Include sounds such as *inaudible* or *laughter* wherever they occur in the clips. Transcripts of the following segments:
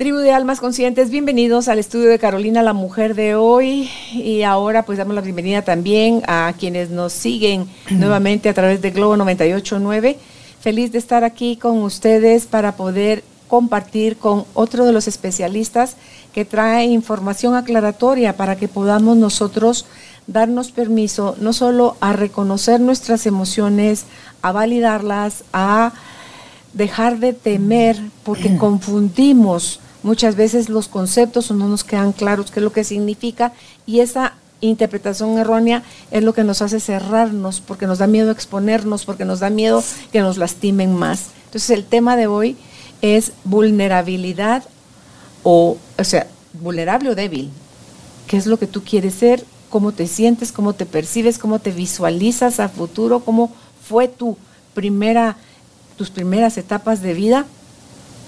Tribu de Almas Conscientes, bienvenidos al estudio de Carolina la Mujer de hoy y ahora pues damos la bienvenida también a quienes nos siguen *clears throat* nuevamente a través de Globo 989. Feliz de estar aquí con ustedes para poder compartir con otro de los especialistas que trae información aclaratoria para que podamos nosotros darnos permiso no solo a reconocer nuestras emociones, a validarlas, a dejar de temer, porque *clears throat* confundimos muchas veces los conceptos no nos quedan claros qué es lo que significa y esa interpretación errónea es lo que nos hace cerrarnos, porque nos da miedo exponernos, porque nos da miedo que nos lastimen más. Entonces el tema de hoy es vulnerabilidad o, o sea, vulnerable o débil. ¿Qué es lo que tú quieres ser? ¿Cómo te sientes? ¿Cómo te percibes? ¿Cómo te visualizas a futuro? ¿Cómo fue tu primera, tus primeras etapas de vida?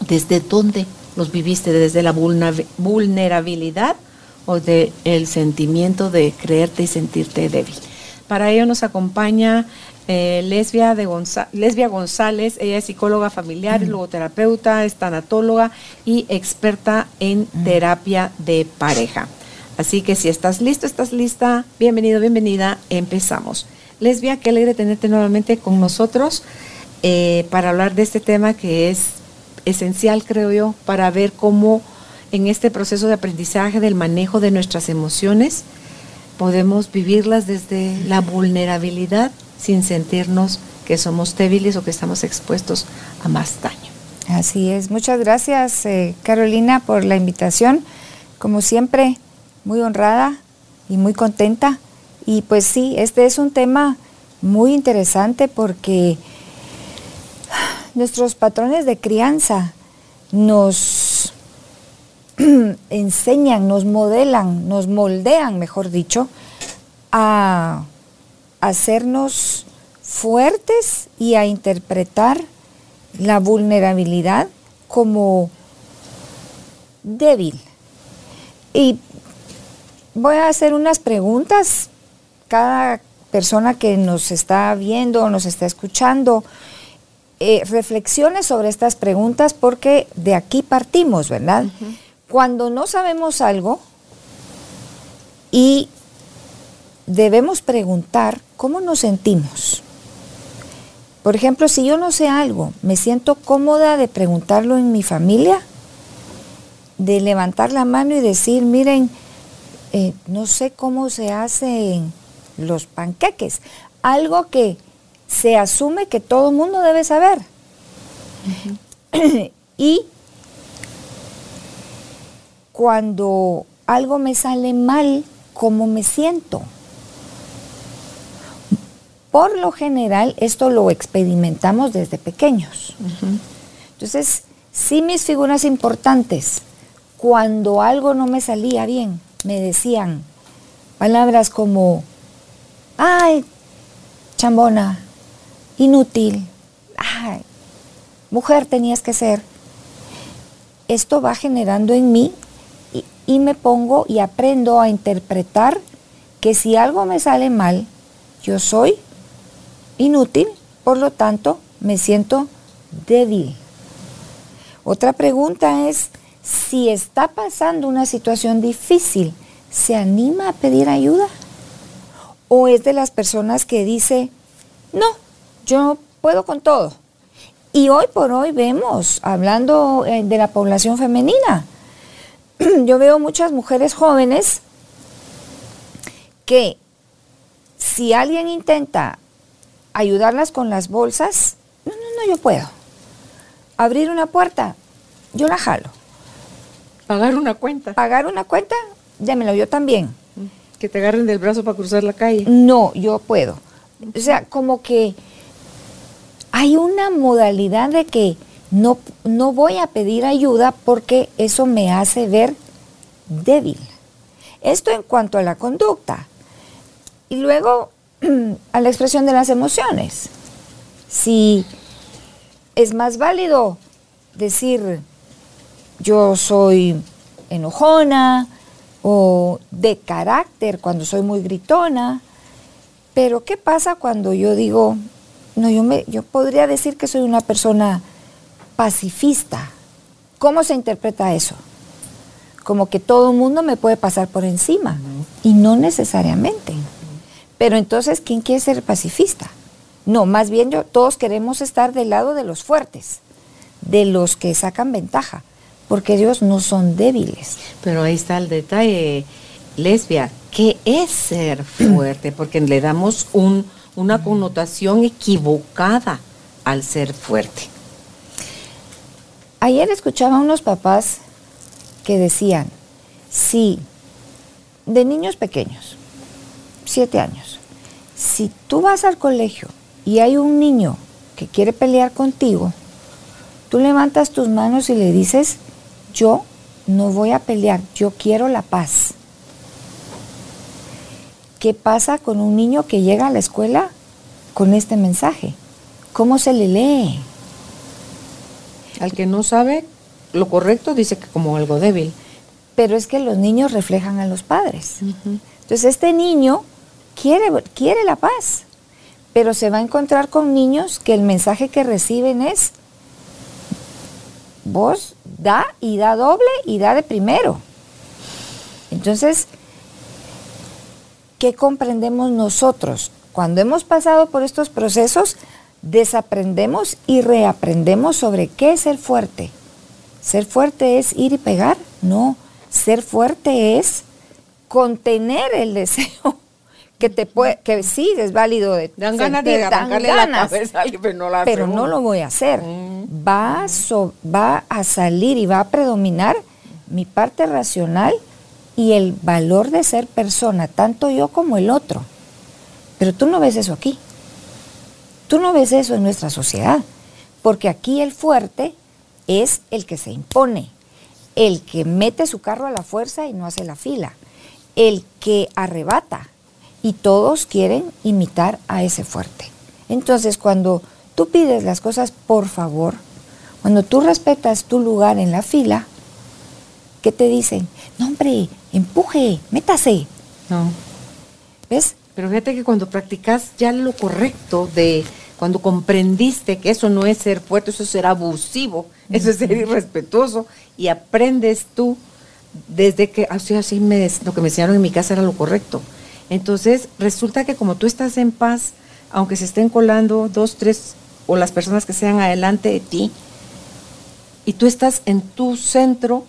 ¿Desde dónde los viviste? ¿Desde la vulnerabilidad o de el sentimiento de creerte y sentirte débil? Para ello nos acompaña eh, Lesbia, de Lesbia González, ella es psicóloga familiar, logoterapeuta, es tanatóloga y experta en terapia de pareja. Así que si estás listo, estás lista, bienvenido, bienvenida, empezamos. Lesbia, qué alegre tenerte nuevamente con nosotros eh, para hablar de este tema que es esencial, creo yo, para ver cómo en este proceso de aprendizaje del manejo de nuestras emociones podemos vivirlas desde la vulnerabilidad sin sentirnos que somos débiles o que estamos expuestos a más daño. Así es. Muchas gracias, eh, Carolina, por la invitación. Como siempre, muy honrada y muy contenta. Y pues sí, este es un tema muy interesante porque nuestros patrones de crianza nos *clears throat* enseñan, nos modelan, nos moldean, mejor dicho, a hacernos fuertes y a interpretar la vulnerabilidad como débil. Y voy a hacer unas preguntas. Cada persona que nos está viendo nos está escuchando, eh, reflexiones sobre estas preguntas porque de aquí partimos, ¿verdad? Cuando no sabemos algo y debemos preguntar cómo nos sentimos. Por ejemplo, si yo no sé algo, me siento cómoda de preguntarlo en mi familia, de levantar la mano y decir, miren, eh, no sé cómo se hacen los panqueques. Algo que se asume que todo el mundo debe saber. *clears throat* y cuando algo me sale mal, ¿cómo me siento? Por lo general, esto lo experimentamos desde pequeños. Entonces, sí mis figuras importantes, cuando algo no me salía bien, me decían palabras como, ay, chambona, inútil, mujer tenías que ser. Esto va generando en mí y me pongo y aprendo a interpretar que si algo me sale mal, yo soy inútil, por lo tanto me siento débil. Otra pregunta es, si está pasando una situación difícil, ¿se anima a pedir ayuda? ¿O es de las personas que dice, no, yo puedo con todo? Y hoy por hoy vemos, hablando eh, de la población femenina, *clears throat* yo veo muchas mujeres jóvenes que si alguien intenta ayudarlas con las bolsas, no, no, no, yo puedo. Abrir una puerta, yo la jalo. Pagar una cuenta. Pagar una cuenta, démelo yo también. Que te agarren del brazo para cruzar la calle. No, yo puedo. O sea, como que hay una modalidad de que no, no voy a pedir ayuda porque eso me hace ver débil. Esto en cuanto a la conducta. Y luego *clears throat* a la expresión de las emociones. Si es más válido decir, yo soy enojona o de carácter cuando soy muy gritona, pero ¿qué pasa cuando yo digo, no, yo, me, yo podría decir que soy una persona pacifista? ¿Cómo se interpreta eso? Como que todo el mundo me puede pasar por encima y no necesariamente. Pero entonces, ¿quién quiere ser pacifista? No, más bien yo, todos queremos estar del lado de los fuertes, de los que sacan ventaja, porque ellos no son débiles. Pero ahí está el detalle, lesbia, ¿qué es ser fuerte? Porque le damos un, una connotación equivocada al ser fuerte. Ayer escuchaba a unos papás que decían, sí, de niños pequeños, siete años, si tú vas al colegio y hay un niño que quiere pelear contigo, tú levantas tus manos y le dices, yo no voy a pelear, yo quiero la paz. ¿Qué pasa con un niño que llega a la escuela con este mensaje? ¿Cómo se le lee? Al que no sabe lo correcto dice que como algo débil. Pero es que los niños reflejan a los padres. Entonces este niño quiere, quiere la paz pero se va a encontrar con niños que el mensaje que reciben es, vos da y da doble y da de primero. Entonces, ¿qué comprendemos nosotros? Cuando hemos pasado por estos procesos, desaprendemos y reaprendemos sobre qué es ser fuerte. ¿Ser fuerte es ir y pegar? No, ser fuerte es contener el deseo *laughs* que te puede, que sí es válido de dan ganas de arrancarle la cabeza pero no la pero no lo voy a hacer mm. va va a salir y va a predominar mi parte racional y el valor de ser persona tanto yo como el otro pero tú no ves eso aquí tú no ves eso en nuestra sociedad porque aquí el fuerte es el que se impone el que mete su carro a la fuerza y no hace la fila el que arrebata y todos quieren imitar a ese fuerte. Entonces, cuando tú pides las cosas por favor, cuando tú respetas tu lugar en la fila, ¿qué te dicen? No, hombre, empuje, métase. No. ¿Ves? Pero fíjate que cuando practicas ya lo correcto de cuando comprendiste que eso no es ser fuerte, eso es ser abusivo, eso es ser irrespetuoso y aprendes tú desde que así así me lo que me enseñaron en mi casa era lo correcto entonces, resulta que como tú estás en paz, aunque se estén colando dos, tres o las personas que sean adelante de ti, y tú estás en tu centro,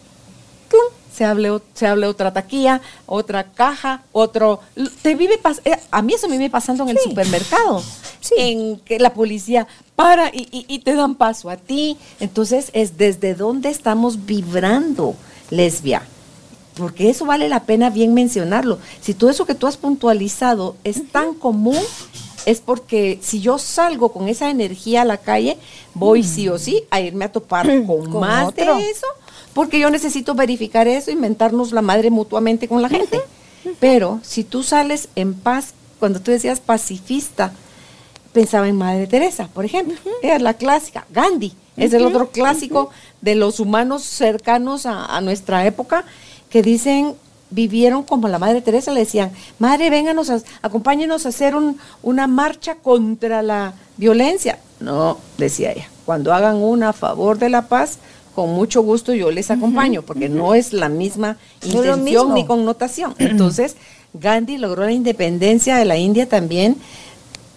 se hable, se hable otra taquilla, otra caja, otro... Te vive eh, a mí eso me vive pasando en el supermercado, en que la policía para y, y, te dan paso a ti. Entonces es desde dónde estamos vibrando, lesbia porque eso vale la pena bien mencionarlo. Si todo eso que tú has puntualizado es tan común, es porque si yo salgo con esa energía a la calle, voy mm. sí o sí a irme a topar con, más de eso, porque yo necesito verificar eso, inventarnos la madre mutuamente con la gente. Pero si tú sales en paz, cuando tú decías pacifista, pensaba en Madre Teresa, por ejemplo, era la clásica, Gandhi, es el otro clásico de los humanos cercanos a nuestra época que dicen vivieron como la Madre Teresa, le decían, Madre, vénganos, acompáñenos a hacer una marcha contra la violencia. No, decía ella, cuando hagan una a favor de la paz, con mucho gusto yo les acompaño, porque no es la misma intención ni connotación. Entonces, Gandhi logró la independencia de la India también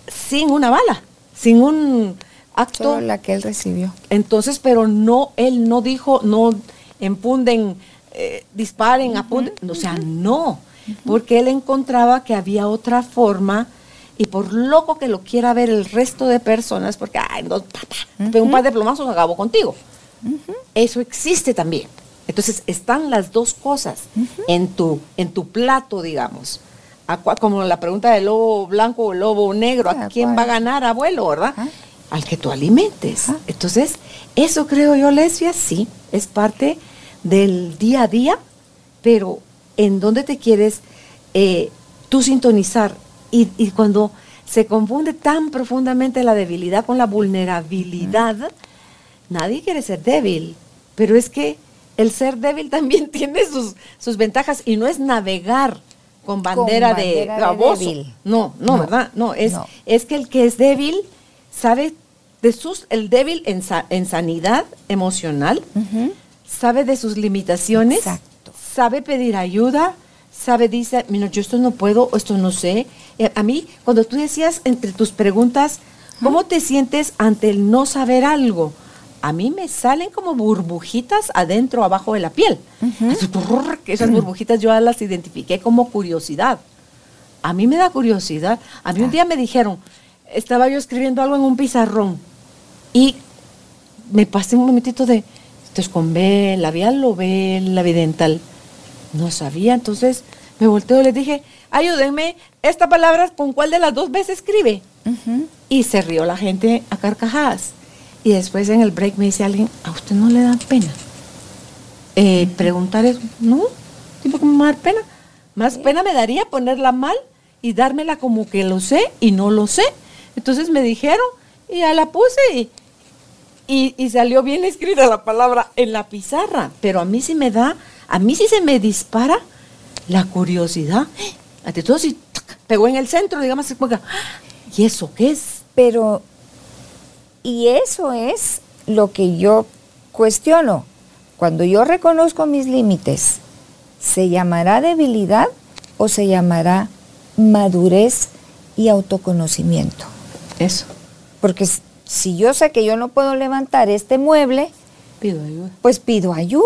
sin una bala, sin un acto. la que él recibió. Entonces, pero no, él no dijo, no empunden eh, disparen, apunten. O sea, no, porque él encontraba que había otra forma y por loco que lo quiera ver el resto de personas, porque, ay, no, un par de plomazos acabo contigo. Eso existe también. Entonces están las dos cosas en, tu, en tu plato, digamos. como la pregunta del lobo blanco o lobo negro, ¿a quién va a ganar, abuelo, verdad? Al que tú alimentes. Entonces, eso creo yo, lesbia, sí, es parte del día a día, pero en dónde te quieres eh, tú sintonizar. Y, cuando se confunde tan profundamente la debilidad con la vulnerabilidad, nadie quiere ser débil, pero es que el ser débil *laughs* también tiene sus, sus ventajas y no es navegar con bandera, de, débil. No, no, ¿verdad? No es, es que el que es débil sabe de sus, el débil en, en sanidad emocional, sabe de sus limitaciones, sabe pedir ayuda, sabe, dice, mira, yo esto no puedo, esto no sé. Eh, a mí, cuando tú decías entre tus preguntas, ¿cómo te sientes ante el no saber algo? A mí me salen como burbujitas adentro, abajo de la piel. Esas burbujitas yo las identifiqué como curiosidad. A mí me da curiosidad. A mí un día me dijeron, estaba yo escribiendo algo en un pizarrón y me pasé un momentito de, esto es con B, labial o B, la dental. No sabía, entonces me volteo y le dije, ayúdenme, esta palabra con cuál de las dos veces escribe. Y se rió la gente a carcajadas. Y después en el break me dice alguien, ¿a usted no le da pena? Eh, preguntar eso, no, tipo como dar pena. Más pena me daría ponerla mal y dármela como que lo sé y no lo sé. Entonces me dijeron y ya la puse y, y, salió bien escrita la palabra en la pizarra. Pero a mí sí me da, a mí sí se me dispara la curiosidad. Ante todo, si pegó en el centro, digamos, ¿y eso qué es? Pero y eso es lo que yo cuestiono. Cuando yo reconozco mis límites, ¿se llamará debilidad o se llamará madurez y autoconocimiento? Eso. Porque si yo sé que yo no puedo levantar este mueble, pido ayuda. Pues pido ayuda,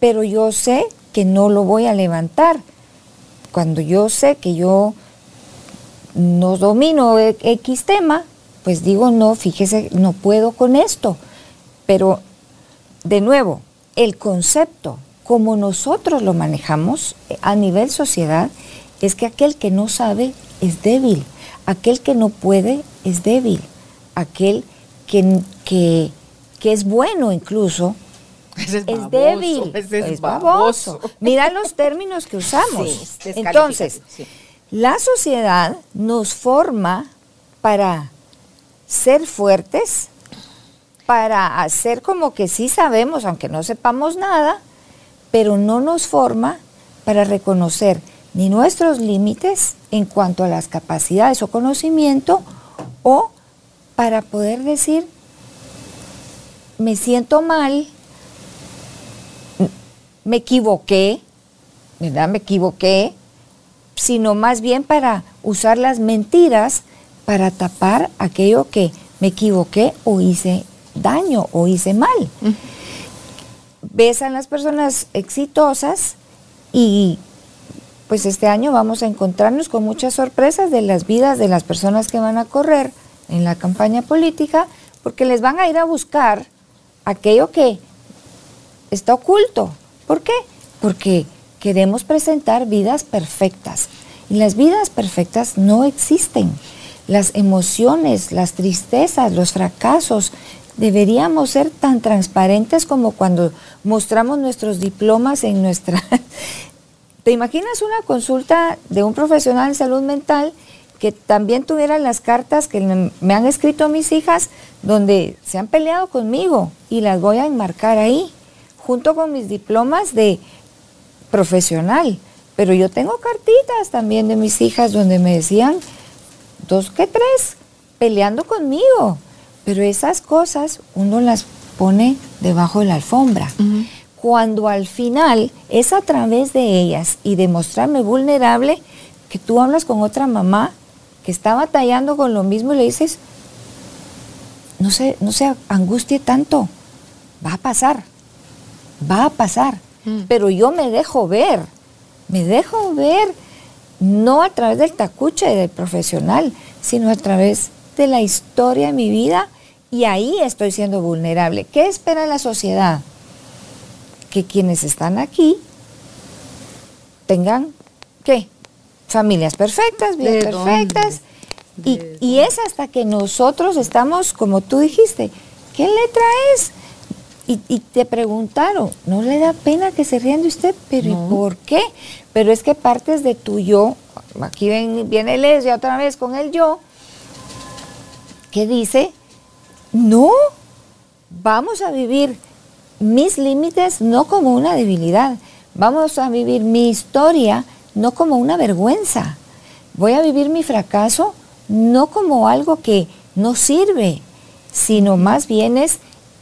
pero yo sé que no lo voy a levantar. Cuando yo sé que yo no domino e-, X tema, pues digo, no, fíjese, no puedo con esto. Pero, de nuevo, el concepto, como nosotros lo manejamos eh, a nivel sociedad, es que aquel que no sabe es débil, aquel que no puede es débil, aquel que, que, es bueno incluso *laughs* es, débil, es, baboso. *laughs* Mira los términos que usamos. Entonces, la sociedad nos forma para ser fuertes, para hacer como que sí sabemos, aunque no sepamos nada, pero no nos forma para reconocer ni nuestros límites en cuanto a las capacidades o conocimiento, o para poder decir, me siento mal, me equivoqué, ¿verdad? Me equivoqué, sino más bien para usar las mentiras para tapar aquello que me equivoqué o hice daño o hice mal. Ves a las personas exitosas y pues este año vamos a encontrarnos con muchas sorpresas de las vidas de las personas que van a correr en la campaña política, porque les van a ir a buscar aquello que está oculto. ¿Por qué? Porque queremos presentar vidas perfectas. Y las vidas perfectas no existen las emociones, las tristezas, los fracasos. Deberíamos ser tan transparentes como cuando mostramos nuestros diplomas en nuestra... *laughs* ¿Te imaginas una consulta de un profesional en salud mental que también tuviera las cartas que me han escrito mis hijas donde se han peleado conmigo y las voy a enmarcar ahí, junto con mis diplomas de profesional? Pero yo tengo cartitas también de mis hijas donde me decían dos que tres peleando conmigo. Pero esas cosas uno las pone debajo de la alfombra. Cuando al final es a través de ellas y de mostrarme vulnerable que tú hablas con otra mamá que está batallando con lo mismo y le dices, no se, no se angustie tanto, va a pasar, va a pasar. Mm. Pero yo me dejo ver, me dejo ver no a través del tacuche del profesional, sino a través de la historia de mi vida y ahí estoy siendo vulnerable. ¿Qué espera la sociedad? Que quienes están aquí tengan, ¿qué? Familias perfectas, vidas perfectas. Y, y, es hasta que nosotros estamos, como tú dijiste, ¿qué letra es? Y, te preguntaron, ¿no le da pena que se rían de usted? ¿Pero ¿y por qué? Pero es que partes de tu yo, aquí viene Lesia otra vez con el yo, que dice, no, vamos a vivir mis límites no como una debilidad, vamos a vivir mi historia no como una vergüenza, voy a vivir mi fracaso no como algo que no sirve, sino más bien es,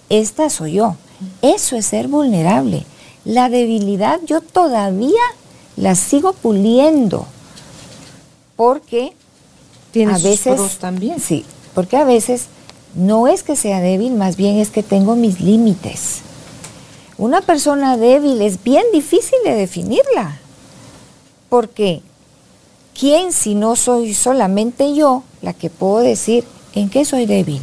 esta soy yo. Eso es ser vulnerable. La debilidad yo todavía la sigo puliendo, porque a veces también. Sí, porque a veces no es que sea débil, más bien es que tengo mis límites. Una persona débil es bien difícil de definirla, porque ¿quién si no soy solamente yo la que puedo decir en qué soy débil?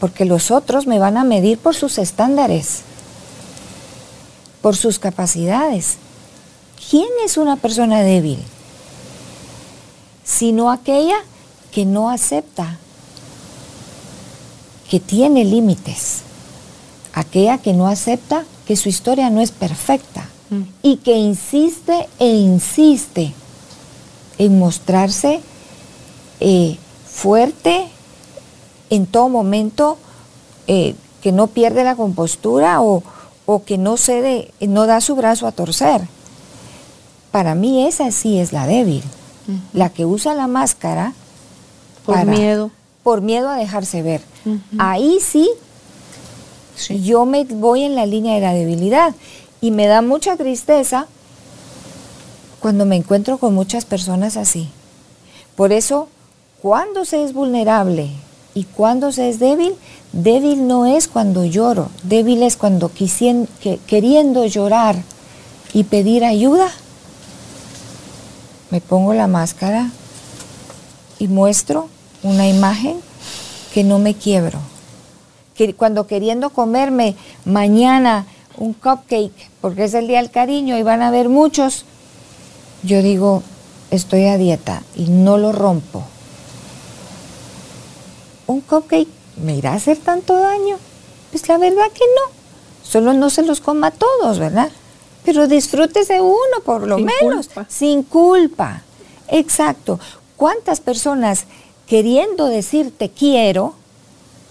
Porque los otros me van a medir por sus estándares, por sus capacidades. ¿Quién es una persona débil? Sino aquella que no acepta, que tiene límites, aquella que no acepta que su historia no es perfecta Mm. y que insiste e insiste en mostrarse eh, fuerte en todo momento, eh, que no pierde la compostura o, o que no cede, no da su brazo a torcer. Para mí esa sí es la débil, la que usa la máscara Por para- miedo. por miedo a dejarse ver. Ahí sí, Sí. yo me voy en la línea de la debilidad y me da mucha tristeza cuando me encuentro con muchas personas así. Por eso, cuando se es vulnerable y cuando se es débil, débil no es cuando lloro, débil es cuando quisien- que- queriendo llorar y pedir ayuda, me pongo la máscara y muestro una imagen que no me quiebro. Que cuando queriendo comerme mañana un cupcake, porque es el día del cariño y van a haber muchos, yo digo, estoy a dieta y no lo rompo. ¿Un cupcake me irá a hacer tanto daño? Pues la verdad que no. Solo no se los coma a todos, ¿verdad? Pero disfrútese uno por lo Sin menos, culpa. sin culpa. Exacto. ¿Cuántas personas queriendo decir te quiero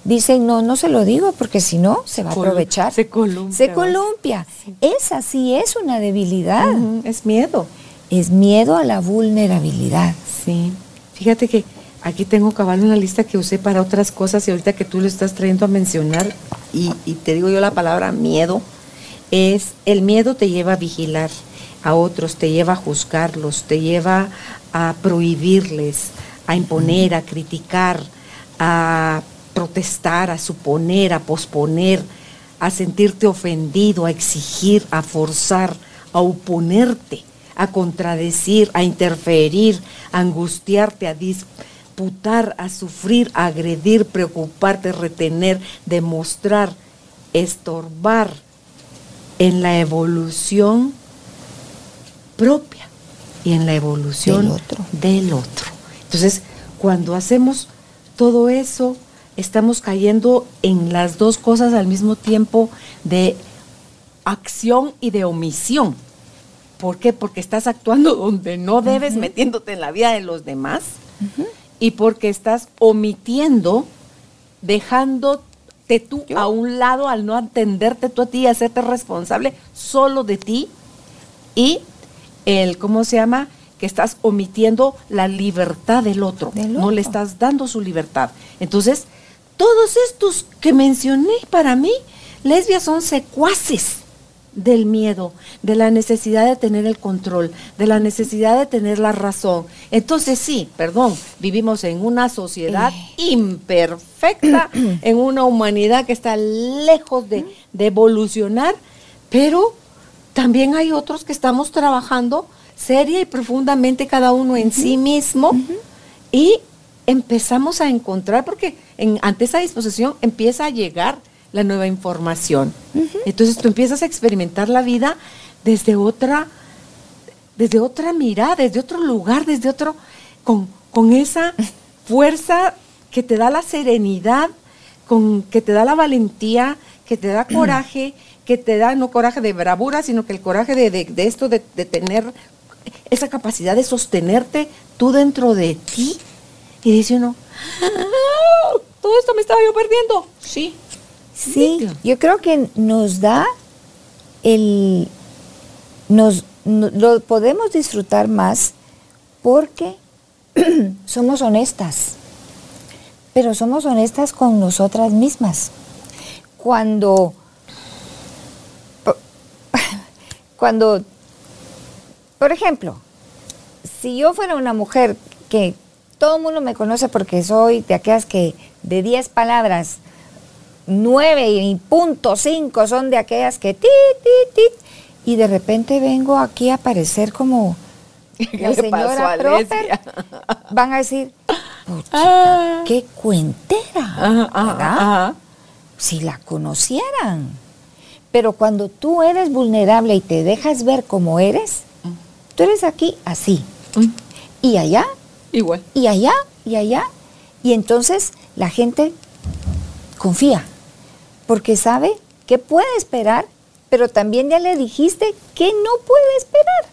dicen no, no se lo digo porque si no se va a aprovechar? se columpia, Se columpia. Esa sí es una debilidad. Es miedo. Es miedo a la vulnerabilidad. Sí. Fíjate que aquí tengo cabal una lista que usé para otras cosas y ahorita que tú lo estás trayendo a mencionar y, y te digo yo la palabra miedo, es el miedo te lleva a vigilar a otros, te lleva a juzgarlos, te lleva a prohibirles, a imponer, a criticar, a protestar, a suponer, a posponer, a sentirte ofendido, a exigir, a forzar, a oponerte, a contradecir, a interferir, a angustiarte, a disputar, a sufrir, a agredir, preocuparte, retener, demostrar, estorbar en la evolución propia y en la evolución Del otro. del otro. Entonces, cuando hacemos todo eso, estamos cayendo en las dos cosas al mismo tiempo de acción y de omisión. ¿Por qué? Porque estás actuando donde no debes, metiéndote en la vida de los demás, y porque estás omitiendo, tú a un lado al no atenderte tú a ti hacerte responsable solo de ti, y el, ¿cómo se llama? Que estás omitiendo la libertad del otro. Del No le otro. estás dando su libertad. Entonces, todos estos que mencioné para mí, lesbias son secuaces del miedo, de la necesidad de tener el control, de la necesidad de tener la razón. Entonces sí, perdón, vivimos en una sociedad imperfecta, *clears throat* en una humanidad que está lejos de, de evolucionar, pero también hay otros que estamos trabajando seria y profundamente cada uno en sí mismo y empezamos a encontrar, porque en, ante esa disposición empieza a llegar la nueva información. Entonces tú empiezas a experimentar la vida desde otra, desde otra mirada, desde otro lugar, desde otro, con, con esa *laughs* fuerza que te da la serenidad, con, que te da la valentía, que te da *clears throat* coraje, que te da no coraje de bravura, sino que el coraje de, de- de esto, de, de tener esa capacidad de sostenerte tú dentro de ti. Y dice uno, "Ah, todo esto me estaba yo perdiendo. Sí. Sí, yo creo que nos da el, nos, lo podemos disfrutar más porque *clears throat* somos honestas, pero somos honestas con nosotras mismas. Cuando, *laughs* cuando, por ejemplo, si yo fuera una mujer que todo el mundo me conoce porque soy de aquellas que de 10 palabras, 9 y punto 5 son de aquellas que ti, ti, ti, y de repente vengo aquí a aparecer como *laughs* la señora Proper, van a decir, ah. qué cuentera, Si la conocieran. Pero cuando tú eres vulnerable y te dejas ver como eres, tú eres aquí así. Y allá. Igual. Y allá, y allá. Y entonces la gente confía, porque sabe que puede esperar pero también ya le dijiste que no puede esperar.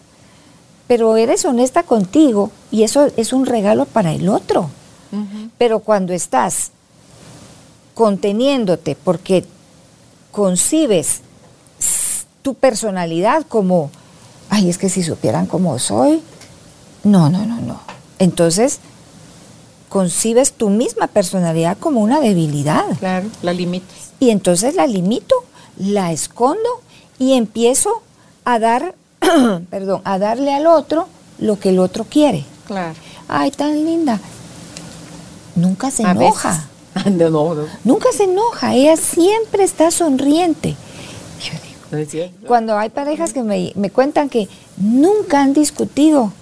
Pero eres honesta contigo y eso es un regalo para el otro. Pero cuando estás conteniéndote porque concibes tu personalidad como, ay, es que si supieran cómo soy, no, no, no, no. Entonces, concibes tu misma personalidad como una debilidad. Claro, la limitas. Y entonces la limito, la escondo y empiezo a dar, *clears throat* perdón, a darle al otro lo que el otro quiere. Claro. Ay, tan linda. Nunca se enoja. *laughs* No, no, Nunca se enoja, ella siempre está sonriente. Yo digo, cuando hay parejas que me, me cuentan que nunca han discutido,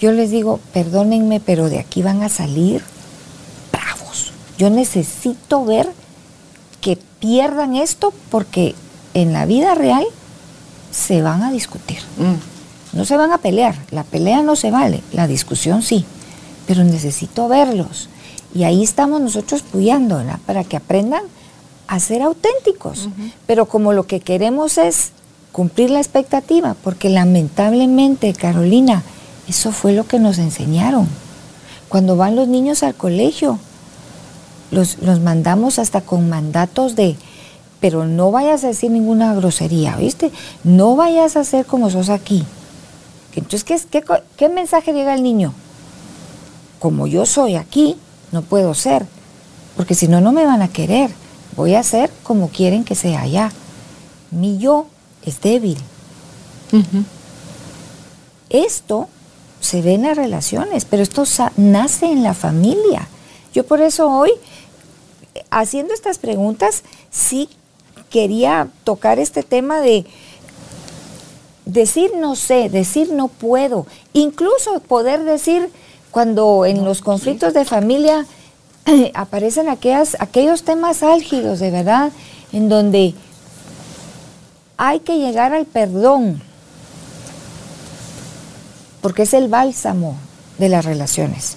yo les digo, perdónenme, pero de aquí van a salir bravos. Yo necesito ver que pierdan esto porque en la vida real se van a discutir. Mm. No se van a pelear, la pelea no se vale, la discusión sí, pero necesito verlos. Y ahí estamos nosotros puyando, Para que aprendan a ser auténticos. Pero como lo que queremos es cumplir la expectativa, porque lamentablemente, Carolina, eso fue lo que nos enseñaron. Cuando van los niños al colegio, los, los mandamos hasta con mandatos de pero no vayas a decir ninguna grosería, ¿viste? No vayas a hacer como sos aquí. Entonces, ¿qué, qué, mensaje llega al niño? Como yo soy aquí, no puedo ser, porque si no, no me van a querer. Voy a ser como quieren que sea allá. Mi yo es débil. Esto se ve en las relaciones, pero esto nace en la familia. Yo por eso hoy, haciendo estas preguntas, sí quería tocar este tema de decir no sé, decir no puedo, incluso poder decir cuando en los conflictos de familia *clears throat* aparecen aquellas, aquellos temas álgidos, de verdad, en donde hay que llegar al perdón, porque es el bálsamo de las relaciones.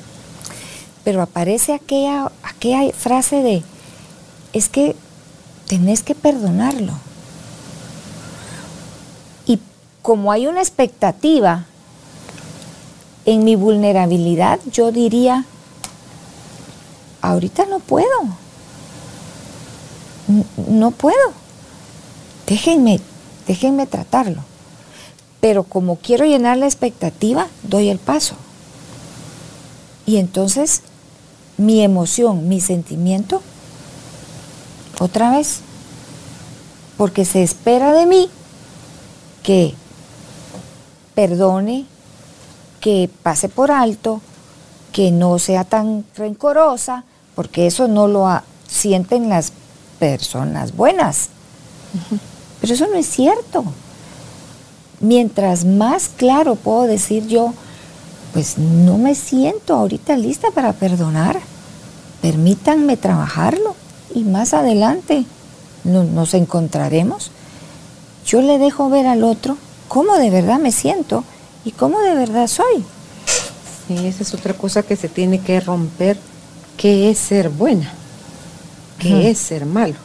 Pero aparece aquella, aquella frase de, es que tenés que perdonarlo. Y como hay una expectativa en mi vulnerabilidad, yo diría, ahorita no puedo. No puedo. Déjenme, déjenme tratarlo. Pero como quiero llenar la expectativa, doy el paso. Y entonces mi emoción, mi sentimiento otra vez, porque se espera de mí que perdone, que pase por alto, que no sea tan rencorosa, porque eso no lo sienten las personas buenas. Pero eso no es cierto. Mientras más claro puedo decir yo, pues no me siento ahorita lista para perdonar, permítanme trabajarlo y más adelante nos encontraremos, yo le dejo ver al otro cómo de verdad me siento y cómo de verdad soy. Y esa es otra cosa que se tiene que romper, qué es ser buena, qué es ser malo.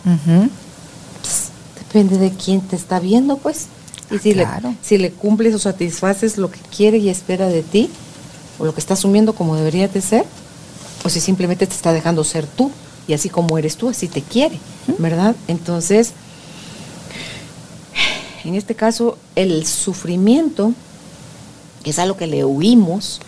Pues, depende de quién te está viendo, pues. Y ah, si, le, si le cumples o satisfaces lo que quiere y espera de ti, o lo que está asumiendo como debería de ser, o si simplemente te está dejando ser tú y así como eres tú, así te quiere, ¿verdad? Entonces, en este caso, el sufrimiento, que es a lo que le huimos,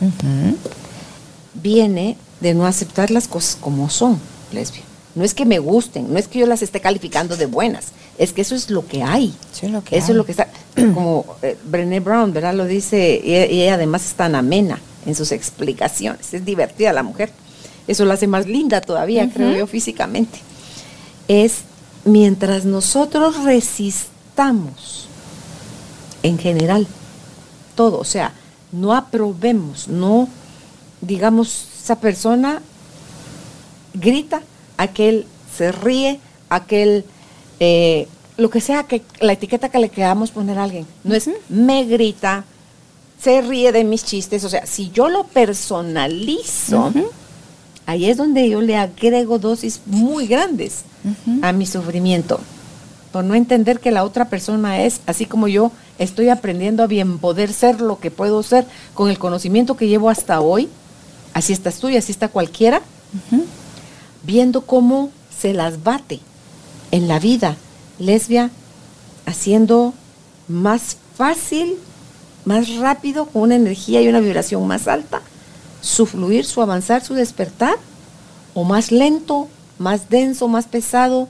viene de no aceptar las cosas como son, lesbia. No es que me gusten, no es que yo las esté calificando de buenas, es que eso es lo que hay. Eso es lo que Eso hay. es lo que está, como eh, Brené Brown, ¿verdad? Lo dice, y, y ella además es tan amena en sus explicaciones, es divertida la mujer. Eso la hace más linda todavía, creo yo, físicamente. Es mientras nosotros resistamos, en general, todo, o sea, no aprobemos, no, digamos, esa persona grita, aquel se ríe, aquel, eh, lo que sea, que la etiqueta que le queramos poner a alguien, no es me grita, se ríe de mis chistes, o sea, si yo lo personalizo, ahí es donde yo le agrego dosis muy grandes a mi sufrimiento, por no entender que la otra persona es, así como yo estoy aprendiendo a bien poder ser lo que puedo ser con el conocimiento que llevo hasta hoy, así estás tú y así está cualquiera, viendo cómo se las bate en la vida lesbia, haciendo más fácil, más rápido, con una energía y una vibración más alta, su fluir, su avanzar, su despertar, o más lento, más denso, más pesado,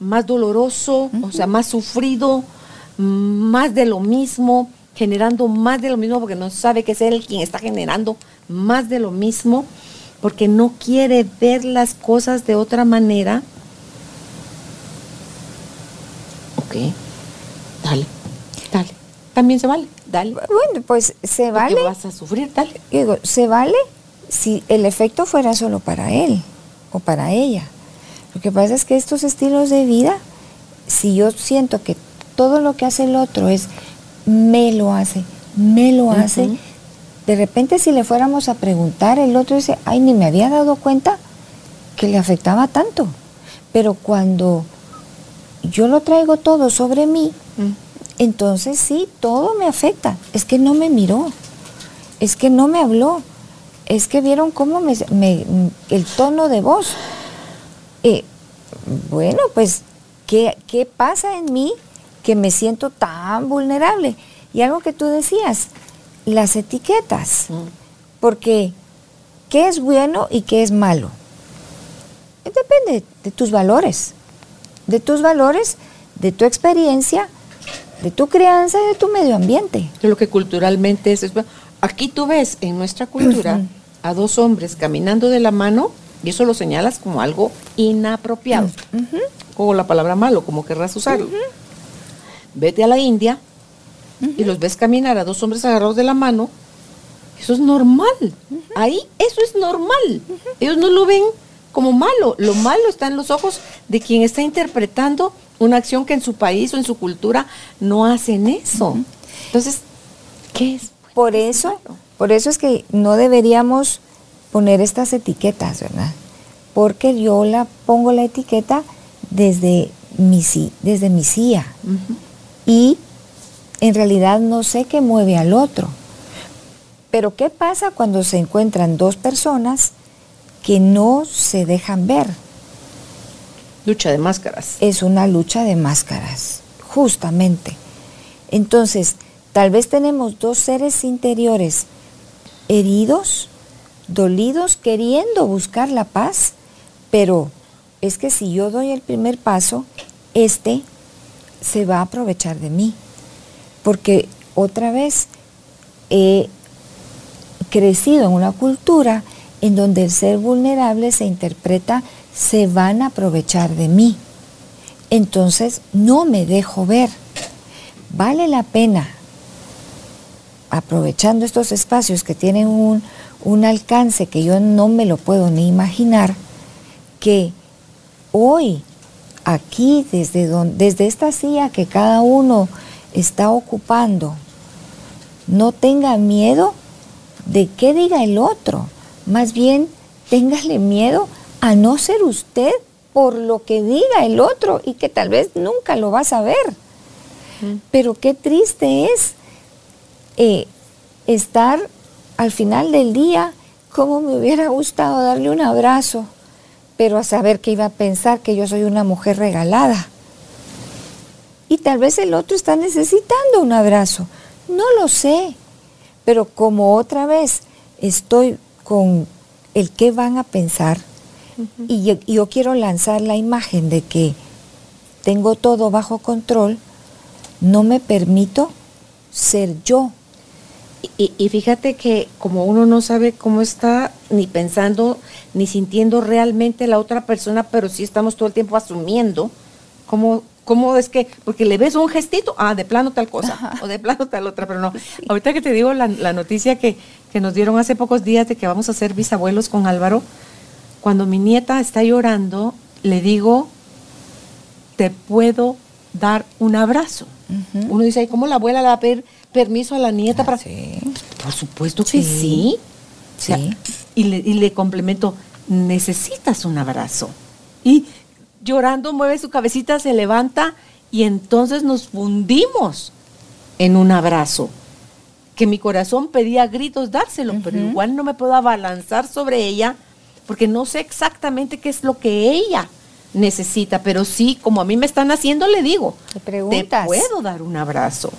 más doloroso, o sea, más sufrido, más de lo mismo, generando más de lo mismo porque no sabe que es él quien está generando más de lo mismo, porque no quiere ver las cosas de otra manera. Ok, dale, dale, también se vale, dale. Bueno, pues se Porque vale. vas a sufrir, dale. Yo digo, se vale si el efecto fuera solo para él o para ella. Lo que pasa es que estos estilos de vida, si yo siento que todo lo que hace el otro es me lo hace, me lo hace, de repente si le fuéramos a preguntar, el otro dice, ay, ni me había dado cuenta que le afectaba tanto. Pero cuando yo lo traigo todo sobre mí, entonces sí, todo me afecta. Es que no me miró, es que no me habló, es que vieron cómo me, me- el tono de voz. Eh, bueno, pues, ¿qué, ¿qué pasa en mí que me siento tan vulnerable? Y algo que tú decías, las etiquetas, porque ¿qué es bueno y qué es malo? Depende de tus valores, de tus valores, de tu experiencia, de tu crianza y de tu medio ambiente. de lo que culturalmente es. Aquí tú ves en nuestra cultura a dos hombres caminando de la mano y eso lo señalas como algo inapropiado. Como la palabra malo, como querrás usarlo. Vete a la India y los ves caminar a dos hombres agarrados de la mano. Eso es normal. Ahí eso es normal. Ellos no lo ven como malo. Lo malo está en los ojos de quien está interpretando una acción que en su país o en su cultura no hacen eso. Entonces, ¿qué es? Por eso, por eso es que no deberíamos poner estas etiquetas, ¿verdad? Porque yo la pongo la etiqueta desde mi desde mi CIA. Y en realidad no sé qué mueve al otro. Pero ¿qué pasa cuando se encuentran dos personas que no se dejan ver? Lucha de máscaras. es una lucha de máscaras, justamente. Entonces, tal vez tenemos dos seres interiores heridos, dolidos, queriendo buscar la paz, pero es que si yo doy el primer paso, este se va a aprovechar de mí. Porque otra vez he crecido en una cultura en donde el ser vulnerable se interpreta se van a aprovechar de mí. Entonces no me dejo ver. Vale la pena, aprovechando estos espacios que tienen un, un alcance que yo no me lo puedo ni imaginar, que hoy, aquí, desde, don- desde esta silla que cada uno está ocupando, no tenga miedo de qué diga el otro. Más bien, téngale miedo a no ser usted por lo que diga el otro y que tal vez nunca lo vas a ver. Pero qué triste es eh, estar al final del día, como me hubiera gustado darle un abrazo, pero a saber que iba a pensar que yo soy una mujer regalada. Y tal vez el otro está necesitando un abrazo. No lo sé. Pero como otra vez estoy con el qué van a pensar y yo, yo quiero lanzar la imagen de que tengo todo bajo control, no me permito ser yo. Y, y, fíjate que como uno no sabe cómo está ni pensando ni sintiendo realmente la otra persona, pero sí estamos todo el tiempo asumiendo cómo, cómo es que, porque le ves un gestito, ah, de plano tal cosa, o de plano tal otra, pero no. Ahorita que te digo la, la noticia que, que nos dieron hace pocos días de que vamos a ser bisabuelos con Álvaro, cuando mi nieta está llorando, le digo, te puedo dar un abrazo. Uno dice, ¿cómo la abuela le va a pedir permiso a la nieta para...? Sí. Por supuesto que sí. O sea, Sí. y, le, y le complemento, necesitas un abrazo. Y llorando mueve su cabecita, se levanta y entonces nos fundimos en un abrazo. Que mi corazón pedía gritos dárselo, pero igual no me puedo abalanzar sobre ella porque no sé exactamente qué es lo que ella necesita, pero sí, como a mí me están haciendo, le digo, Le preguntas. te puedo dar un abrazo.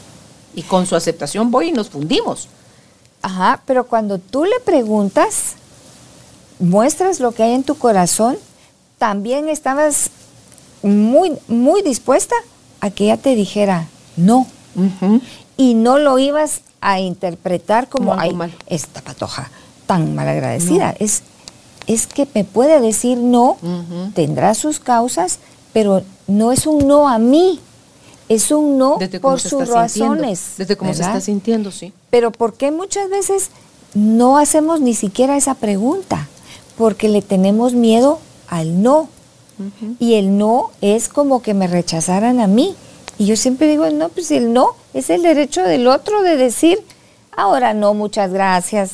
Y con su aceptación voy y nos fundimos. Ajá, pero cuando tú le preguntas, muestras lo que hay en tu corazón, también estabas muy, muy dispuesta a que ella te dijera no. Y no lo ibas a interpretar como, Como algo ay, malo". esta patoja tan malagradecida. Es, es que me puede decir no, tendrá sus causas, pero no es un no a mí, es un no Desde por sus sintiendo. razones. Desde cómo se está sintiendo, sí. Pero ¿por qué muchas veces no hacemos ni siquiera esa pregunta? Porque le tenemos miedo al no. Y el no es como que me rechazaran a mí. Y yo siempre digo, no, pues el no es el derecho del otro de decir, ahora no, muchas gracias.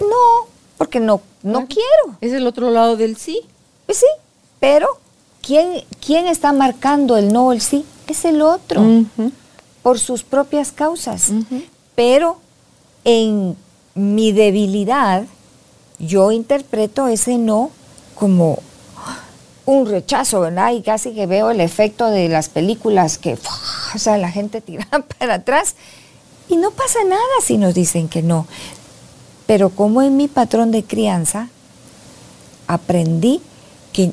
No, porque no, no quiero. Es el otro lado del sí. Pues sí, pero ¿quién, ¿quién está marcando el no o el sí? Es el otro por sus propias causas. Pero en mi debilidad, yo interpreto ese no como un rechazo, ¿verdad? Y casi que veo el efecto de las películas que, o sea, la gente tira *laughs* para atrás. Y no pasa nada si nos dicen que no. Pero como en mi patrón de crianza, aprendí que,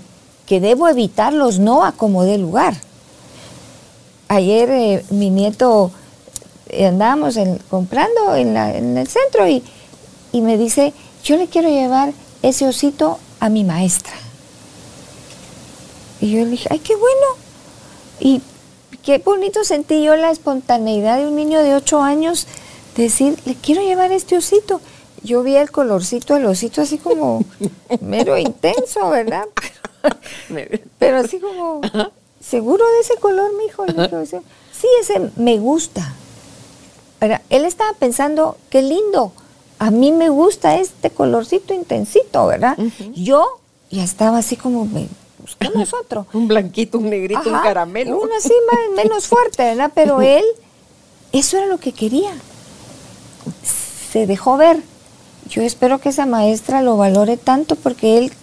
debo evitar los no a como dé lugar. Ayer eh, mi nieto eh, andábamos en- comprando en, el centro y, y me dice, yo le quiero llevar ese osito a mi maestra. Y yo le dije, ay, qué bueno. Y qué bonito sentí yo la espontaneidad de un niño de ocho años decir, le quiero llevar este osito. Yo vi el colorcito del osito así como mero intenso, ¿verdad? Pero así como, ¿seguro de ese color, mijo? "Sí". ese me gusta. Él estaba pensando, qué lindo, a mí me gusta este colorcito intensito, ¿verdad? Yo ya estaba así como, "Me- busquemos *laughs* otro. Un blanquito, un negrito, un caramelo. Uno así más- *laughs* menos fuerte, ¿verdad? Pero él, eso era lo que quería. Se dejó ver. Yo espero que esa maestra lo valore tanto porque él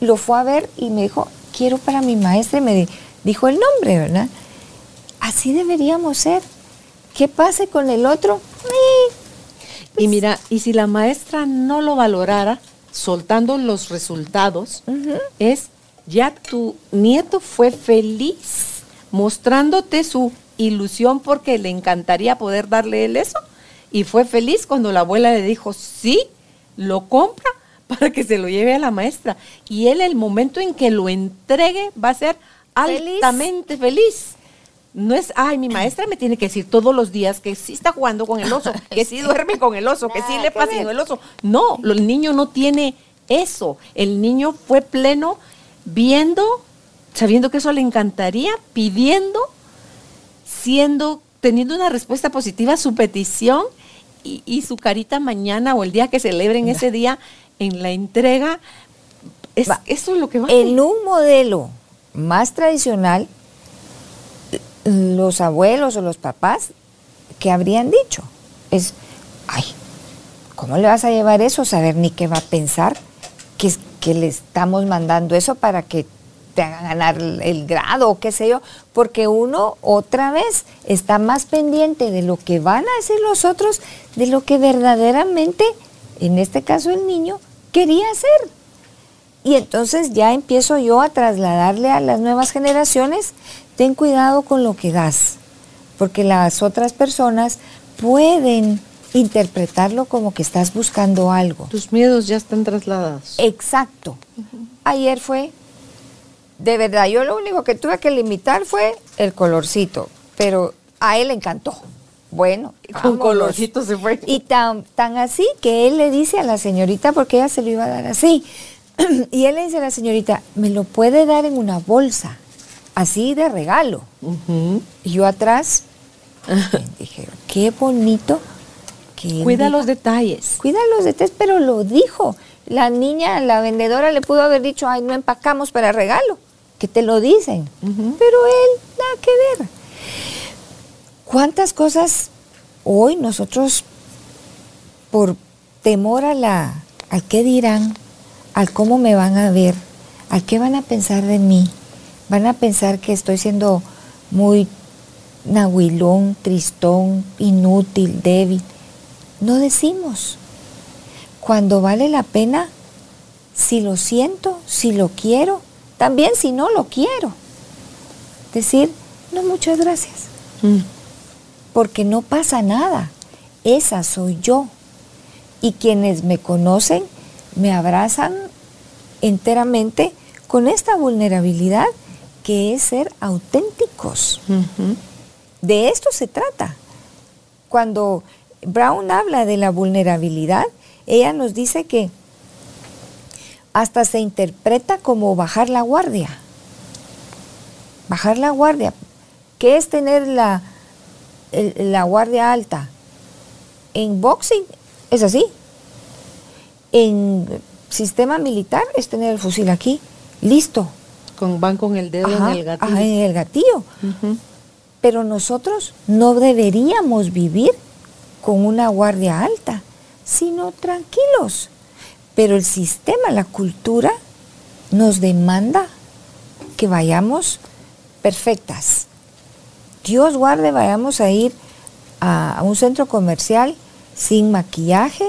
lo fue a ver y me dijo, quiero para mi maestra y me di- dijo el nombre, ¿verdad? Así deberíamos ser. ¿Qué pase con el otro? Eh, Y mira, y si la maestra no lo valorara, soltando los resultados, es ya tu nieto fue feliz mostrándote su ilusión porque le encantaría poder darle él eso. Y fue feliz cuando la abuela le dijo, sí, lo compra *laughs* para que se lo lleve a la maestra. Y él el momento en que lo entregue va a ser Feliz. altamente feliz. No es, ay, mi maestra me tiene que decir todos los días que sí está jugando con el oso, *laughs* que sí duerme con el oso, que sí le fascinó el oso. No, el niño no tiene eso. El niño fue pleno viendo, sabiendo que eso le encantaría, pidiendo, siendo, teniendo una respuesta positiva a su petición y, y su carita mañana o el día que celebren ese día en la entrega. Es, Va. eso es lo que vale. En un modelo más tradicional, los abuelos o los papás, ¿qué habrían dicho? Es, ay, ¿cómo le vas a llevar eso? Saber ni qué va a pensar, que, que le estamos mandando eso para que te hagan ganar el grado qué sé yo, porque uno otra vez está más pendiente de lo que van a decir los otros, de lo que verdaderamente, en este caso el niño, quería hacer. Y entonces ya empiezo yo a trasladarle a las nuevas generaciones, ten cuidado con lo que das, porque las otras personas pueden interpretarlo como que estás buscando algo. Tus miedos ya están trasladados. Exacto. Ayer fue de verdad, yo lo único que tuve que limitar fue el colorcito, pero a él le encantó. Bueno, con colorcito se fue. Y tan, tan así que él le dice a la señorita, porque ella se lo iba a dar así, *clears throat* y él le dice a la señorita, me lo puede dar en una bolsa, así de regalo. Y yo atrás *laughs* dije, qué bonito. Que Cuida los detalles. Cuida los detalles, pero lo dijo. La niña, la vendedora le pudo haber dicho, ay, no empacamos para regalo que te lo dicen, pero él nada que ver. ¿Cuántas cosas hoy nosotros, por temor a la, al qué dirán, al cómo me van a ver, al qué van a pensar de mí, van a pensar que estoy siendo muy nahuilón, tristón, inútil, débil. No decimos. Cuando vale la pena, si lo siento, si lo quiero, también si no lo quiero. Decir, no, muchas gracias. Mm. Porque no pasa nada. Esa soy yo. Y quienes me conocen me abrazan enteramente con esta vulnerabilidad que es ser auténticos. De esto se trata. Cuando Brown habla de la vulnerabilidad, ella nos dice que hasta se interpreta como bajar la guardia. Bajar la guardia. ¿Qué es tener la, la guardia alta? En boxing es así. En sistema militar es tener el fusil aquí, listo. Con, van con el dedo en el gatillo. en el gatillo. Pero nosotros no deberíamos vivir con una guardia alta, sino tranquilos pero el sistema, la cultura, nos demanda que vayamos perfectas. Dios guarde, vayamos a ir a, un centro comercial sin maquillaje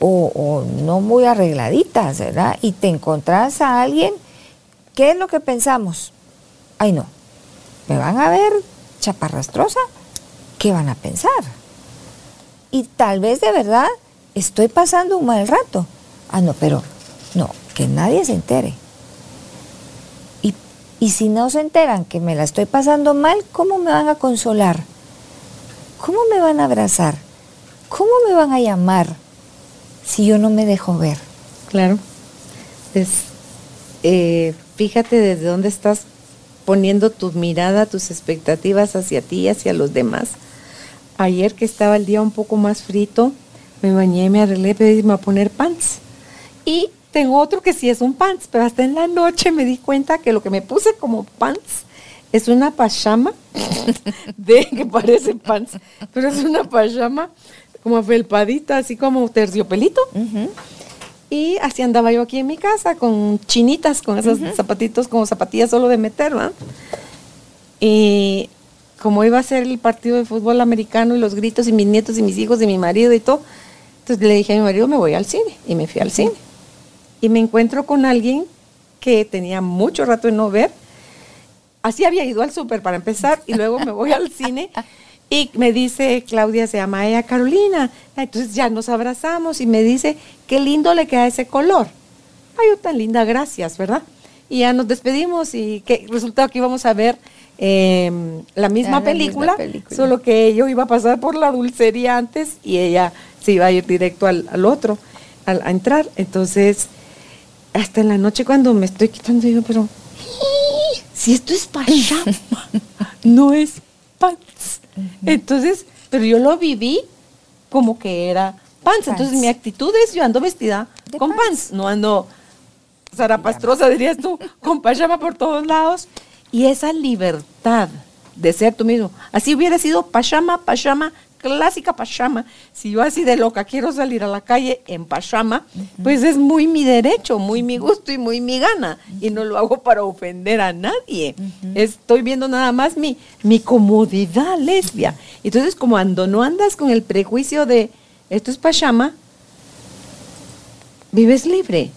o, no muy arregladitas, ¿verdad? Y te encontrás a alguien, ¿qué es lo que pensamos? Ay, no, me van a ver chaparrastrosa, ¿qué van a pensar? Y tal vez de verdad estoy pasando un mal rato. Ah, no, pero no, que nadie se entere. Y, y si no se enteran que me la estoy pasando mal, ¿cómo me van a consolar? ¿Cómo me van a abrazar? ¿Cómo me van a llamar si yo no me dejo ver? Claro. Pues, eh, fíjate desde dónde estás poniendo tu mirada, tus expectativas hacia ti y hacia los demás. Ayer que estaba el día un poco más frito, me bañé, me arreglé, pedí a poner pants. Y tengo otro que sí es un pants, pero hasta en la noche me di cuenta que lo que me puse como pants es una pajama *laughs* de que parece pants, pero es una pajama como felpadita, así como terciopelito. Y así andaba yo aquí en mi casa con chinitas, con esos zapatitos, como zapatillas solo de meter, ¿verdad? Y como iba a ser el partido de fútbol americano y los gritos y mis nietos y mis hijos y mi marido y todo, entonces le dije a mi marido, me voy al cine. Y me fui al cine. Y me encuentro con alguien que tenía mucho rato de no ver. Así había ido al súper para empezar y luego me voy al cine y me dice, Claudia se llama ella Carolina. Entonces ya nos abrazamos y me dice, qué lindo le queda ese color. Ay, oh, tan linda, gracias, ¿verdad? Y ya nos despedimos y que resultado que íbamos a ver em, la, misma, película, solo que yo iba a pasar por la dulcería antes y ella se iba a ir directo al, otro, a entrar. Entonces, hasta en la noche cuando me estoy quitando, digo, pero si esto es pajama, *laughs* no es pants. Entonces, pero yo lo viví como que era pants. Entonces, mi actitud es, yo ando vestida con pants. no ando zarapastrosa, dirías tú, *laughs* con pajama por todos lados. Y esa libertad de ser tú mismo. Así hubiera sido pajama, pajama, clásica pachama. Si yo así de loca quiero salir a la calle en pachama, pues es muy mi derecho, muy mi gusto y muy mi gana. Y no lo hago para ofender a nadie. Estoy viendo nada más mi, mi comodidad lesbia. Entonces, como cuando no andas con el prejuicio de esto es pachama, vives libre.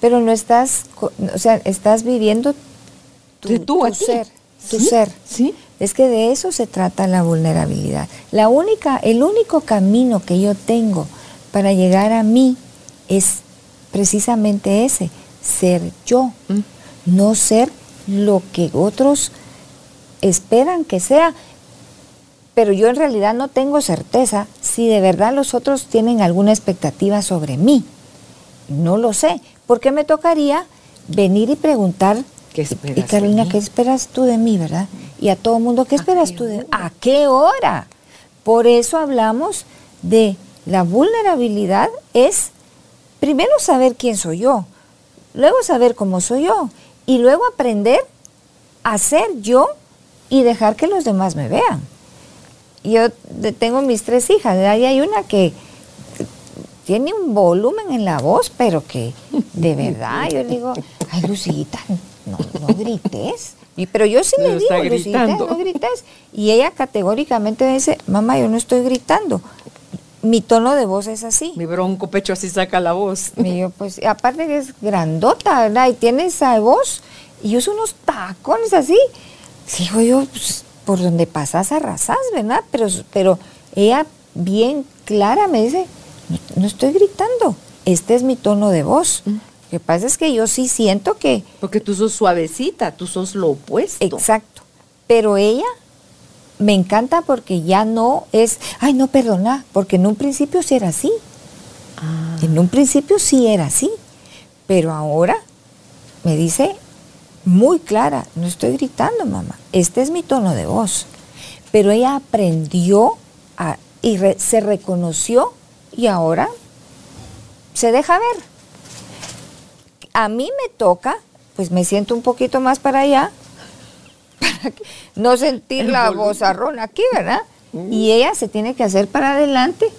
Pero no estás, o sea, estás viviendo tu, ser, tu ser. ¿Sí? Es que de eso se trata la vulnerabilidad. La única, el único camino que yo tengo para llegar a mí es precisamente ese, ser yo, mm. no ser lo que otros esperan que sea. Pero yo en realidad no tengo certeza si de verdad los otros tienen alguna expectativa sobre mí. No lo sé, porque me tocaría venir y preguntar ¿Qué y Carolina, ¿qué esperas tú de mí, verdad? Y a todo el mundo, ¿qué esperas tú de? ¿A qué hora? Por eso hablamos de la vulnerabilidad es primero saber quién soy yo, luego saber cómo soy yo y luego aprender a ser yo y dejar que los demás me vean. Yo tengo mis tres hijas, ahí hay una que tiene un volumen en la voz, pero que de verdad yo le digo, ay Lucita, no, no grites. Y, pero yo sí le digo, Lucita, no grites. Y ella categóricamente dice, mamá, yo no estoy gritando. Mi tono de voz es así. Mi bronco pecho así saca la voz. Y yo, pues, aparte que es grandota, ¿verdad? Y tiene esa voz. Y yo uso unos tacones así. Digo yo, pues, por donde pasas arrasas, ¿verdad? Pero, pero ella bien clara me dice, no, estoy gritando, este es mi tono de voz. Mm. Lo que pasa es que yo sí siento que... Porque tú sos suavecita, tú sos lo opuesto. Exacto. Pero ella me encanta porque ya no es, ay, no, perdona, porque en un principio sí era así. Ah. En un principio sí era así. Pero ahora me dice muy clara, no estoy gritando, mamá, este es mi tono de voz. Pero ella aprendió y se reconoció y ahora se deja ver. A mí me toca, pues me siento un poquito más para allá, *laughs* para no sentir la vozarrón aquí, ¿verdad? Mm. Y ella se tiene que hacer para adelante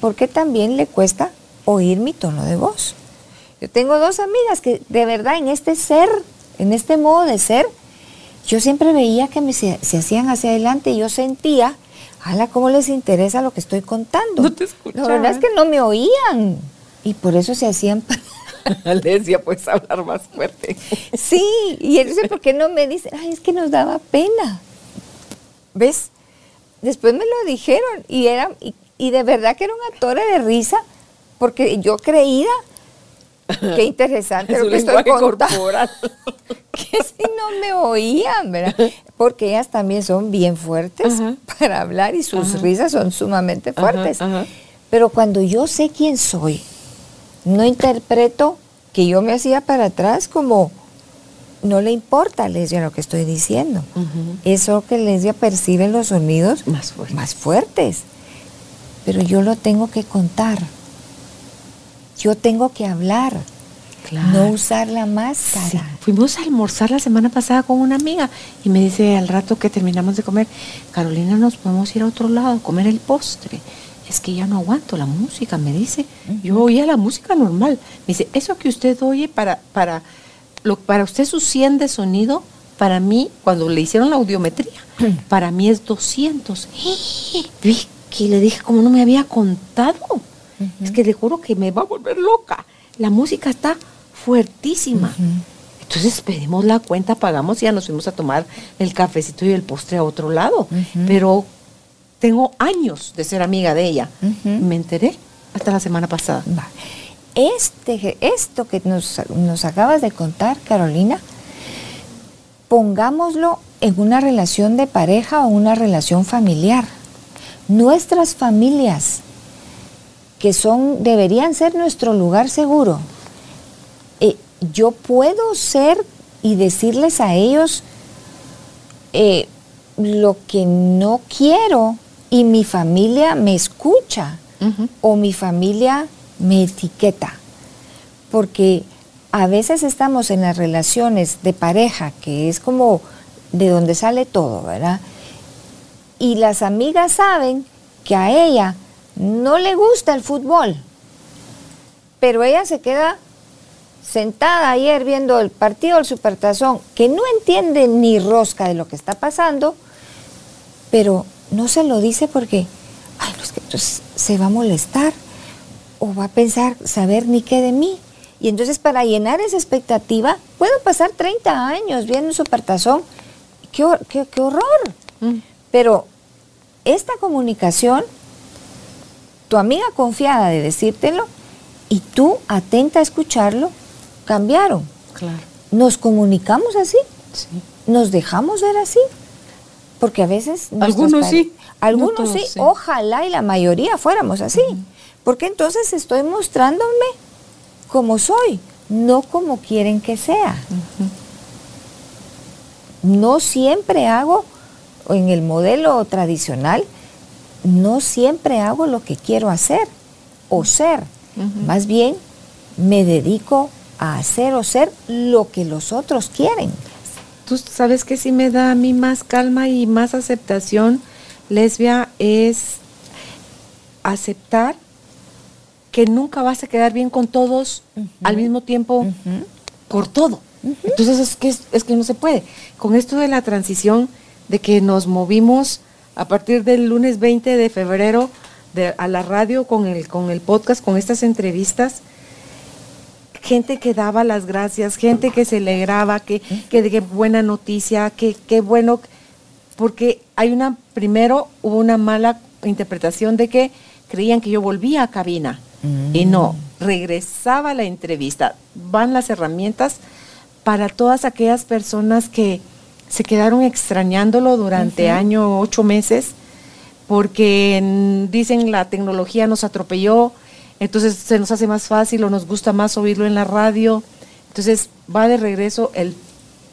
porque también le cuesta oír mi tono de voz. Yo tengo dos amigas que de verdad en este ser, en este modo de ser, yo siempre veía que me se, se hacían hacia adelante y yo sentía ¡Hala, cómo les interesa lo que estoy contando! No te La verdad es que no me oían. Y por eso se hacían... *laughs* Alesia, puedes hablar más fuerte. sí, y entonces, ¿por qué no me dicen? Ay, es que nos daba pena. ¿Ves? Después me lo dijeron y, era, y, de verdad que era una torre de risa porque yo creía Qué interesante *laughs* lo que estoy corporal. *laughs* que si no me oían, ¿verdad? Porque ellas también son bien fuertes para hablar y sus risas son sumamente fuertes. Pero cuando yo sé quién soy, no interpreto que yo me hacía para atrás como no le importa a Lesbia lo que estoy diciendo. Eso que Lesbia percibe los sonidos más fuertes. más fuertes. Pero yo lo tengo que contar. Yo tengo que hablar. No usar la máscara. Fuimos a almorzar la semana pasada con una amiga y me dice al rato que terminamos de comer, Carolina, nos podemos ir a otro lado a comer el postre. Es que ya no aguanto la música, me dice. Yo oía la música normal. Me dice, eso que usted oye para, para, lo, para usted su 100 de sonido, para mí, cuando le hicieron la audiometría, *clears throat* para mí es 200. Vi que le dije, como no me había contado. Es que le juro que me va a volver loca. La música está fuertísima. Entonces pedimos la cuenta, pagamos y ya nos fuimos a tomar el cafecito y el postre a otro lado. Pero tengo años de ser amiga de ella. Me enteré hasta la semana pasada. Este, esto que nos, nos acabas de contar, Carolina, pongámoslo en una relación de pareja o una relación familiar. Nuestras familias, que son, deberían ser nuestro lugar seguro, yo puedo ser y decirles a ellos eh, lo que no quiero y mi familia me escucha o mi familia me etiqueta. Porque a veces estamos en las relaciones de pareja, que es como de donde sale todo, ¿verdad? y las amigas saben que a ella no le gusta el fútbol, pero ella se queda sentada ayer viendo el partido del Supertazón, que no entiende ni rosca de lo que está pasando, pero no se lo dice porque ay, no, es que entonces se va a molestar o va a pensar saber ni qué de mí. Y entonces para llenar esa expectativa, puedo pasar 30 años viendo un supertazón. ¡Qué, qué, qué horror! Mm. Pero esta comunicación, tu amiga confiada de decírtelo y tú atenta a escucharlo, cambiaron. Claro. Nos comunicamos así. Sí. Nos dejamos ver así. Porque a veces... Algunos sí. Algunos sí. Ojalá y la mayoría fuéramos así. Porque entonces estoy mostrándome como soy, no como quieren que sea. No siempre hago, en el modelo tradicional, no siempre hago lo que quiero hacer o ser. Más bien me dedico a hacer o ser lo que los otros quieren. Tú sabes que sí me da a mí más calma y más aceptación, lesbia, es aceptar que nunca vas a quedar bien con todos al mismo tiempo por todo. Entonces es que, es, que no se puede. Con esto de la transición, de que nos movimos a partir del lunes 20 de febrero a la radio con el, con el podcast, con estas entrevistas, gente que daba las gracias, gente que se alegraba, que, que, que buena noticia, que, qué bueno, porque hay una, primero hubo una mala interpretación de que creían que yo volvía a cabina. Y no, regresaba la entrevista. Van las herramientas para todas aquellas personas que se quedaron extrañándolo durante año, ocho meses, porque dicen la tecnología nos atropelló, entonces se nos hace más fácil o nos gusta más oírlo en la radio. Entonces va de regreso el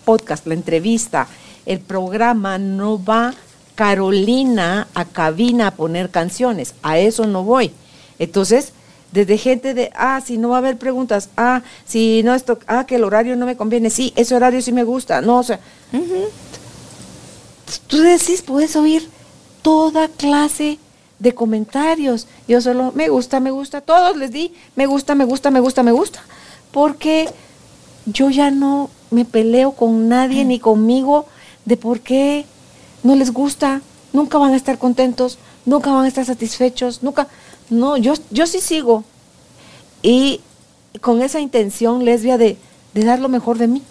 podcast, la entrevista, el programa, no va Carolina a cabina a poner canciones, a eso no voy. Entonces, desde gente de, ah, si no va a haber preguntas, ah, si no esto, ah, que el horario no me conviene, sí, ese horario sí me gusta, no, o sea, tú decís, puedes oír toda clase de comentarios. Yo solo, me gusta, me gusta, todos les di, me gusta, me gusta, me gusta, me gusta, porque yo ya no me peleo con nadie ni conmigo de por qué no les gusta, nunca van a estar contentos, nunca van a estar satisfechos, nunca, no, yo, yo sí sigo. Y con esa intención lesbia de, dar lo mejor de mí,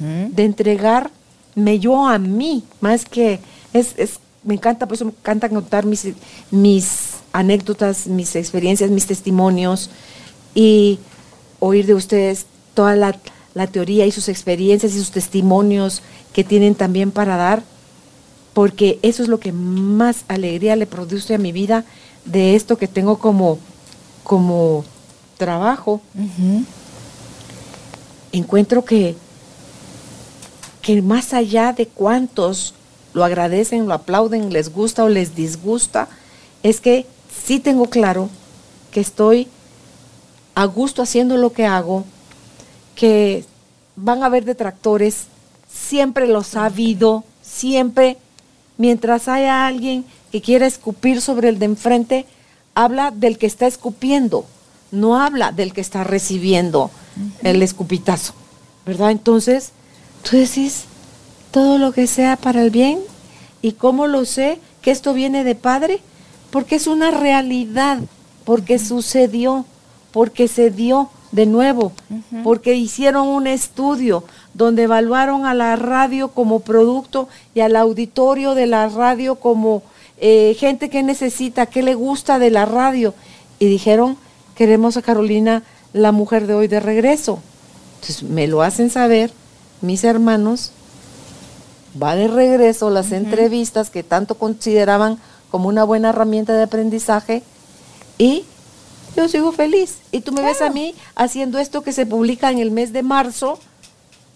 de entregarme yo a mí, más que es, es me encanta, por eso me encanta contar mis, mis anécdotas, mis experiencias, mis testimonios y oír de ustedes toda la, la teoría y sus experiencias y sus testimonios que tienen también para dar, porque eso es lo que más alegría le produce a mi vida de esto que tengo como, como trabajo, encuentro que, que más allá de cuántos lo agradecen, lo aplauden, les gusta o les disgusta, es que sí tengo claro que estoy a gusto haciendo lo que hago, que van a haber detractores, siempre los ha habido, siempre, mientras haya alguien que quiera escupir sobre el de enfrente, habla del que está escupiendo, no habla del que está recibiendo el escupitazo, ¿verdad? Entonces, tú decís, todo lo que sea para el bien, ¿y cómo lo sé? Que esto viene de Padre, porque es una realidad, porque sucedió, porque se dio de nuevo, porque hicieron un estudio donde evaluaron a la radio como producto y al auditorio de la radio como eh, gente que necesita, que le gusta de la radio. Y dijeron, queremos a Carolina, la mujer de hoy, de regreso. Entonces me lo hacen saber mis hermanos. Va de regreso las entrevistas que tanto consideraban como una buena herramienta de aprendizaje y yo sigo feliz. Y tú me ves a mí haciendo esto que se publica en el mes de marzo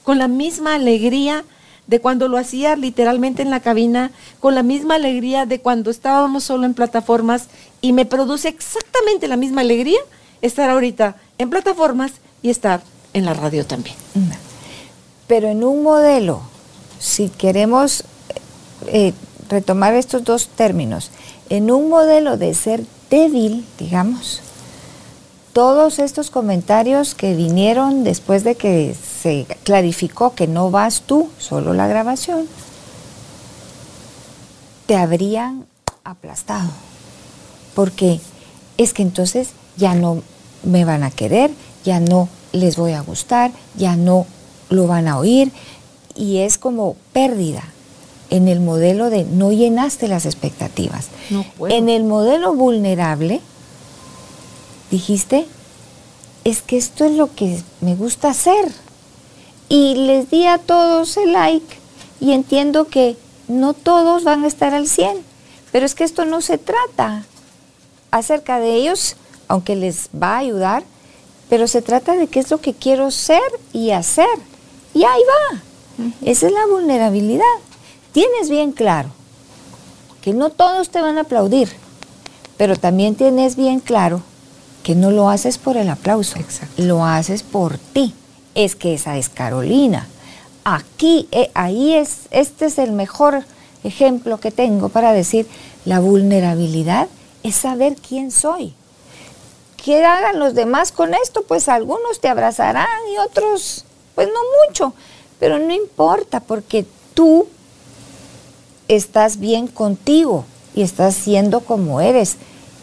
con la misma alegría de cuando lo hacía literalmente en la cabina, con la misma alegría de cuando estábamos solo en plataformas y me produce exactamente la misma alegría estar ahorita en plataformas y estar en la radio también. Pero en un modelo, si queremos eh, retomar estos dos términos. En un modelo de ser débil, digamos, todos estos comentarios que vinieron después de que se clarificó que no vas tú, solo la grabación, te habrían aplastado. Porque es que entonces ya no me van a querer, ya no les voy a gustar, ya no lo van a oír y es como pérdida en el modelo de no llenaste las expectativas. en el modelo vulnerable, dijiste, es que esto es lo que me gusta hacer. Y les di a todos el like y entiendo que no todos van a estar al 100, pero es que esto no se trata acerca de ellos, aunque les va a ayudar, pero se trata de qué es lo que quiero ser y hacer. Y ahí va. Esa es la vulnerabilidad. Tienes bien claro que no todos te van a aplaudir, pero también tienes bien claro que no lo haces por el aplauso, lo haces por ti. Es que esa es Carolina. Aquí, eh, ahí es, este es el mejor ejemplo que tengo para decir, la vulnerabilidad es saber quién soy. ¿Qué hagan los demás con esto? Pues algunos te abrazarán y otros, pues no mucho, pero no importa porque tú estás bien contigo y estás siendo como eres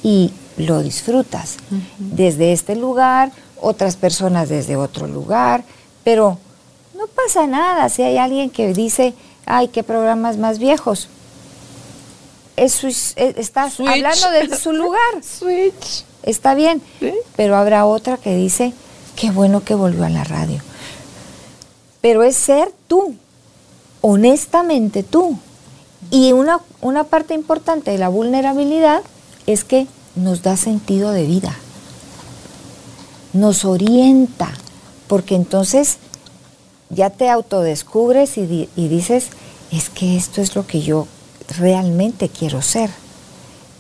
y lo disfrutas. Desde este lugar, otras personas desde otro lugar, pero no pasa nada si hay alguien que dice, ay, qué programas más viejos. estás hablando desde *laughs* su lugar. Switch. Está bien, pero habrá otra que dice, qué bueno que volvió a la radio. Pero es ser tú, honestamente tú. Y una, una parte importante de la vulnerabilidad es que nos da sentido de vida, nos orienta, porque entonces ya te autodescubres y, y dices, es que esto es lo que yo realmente quiero ser.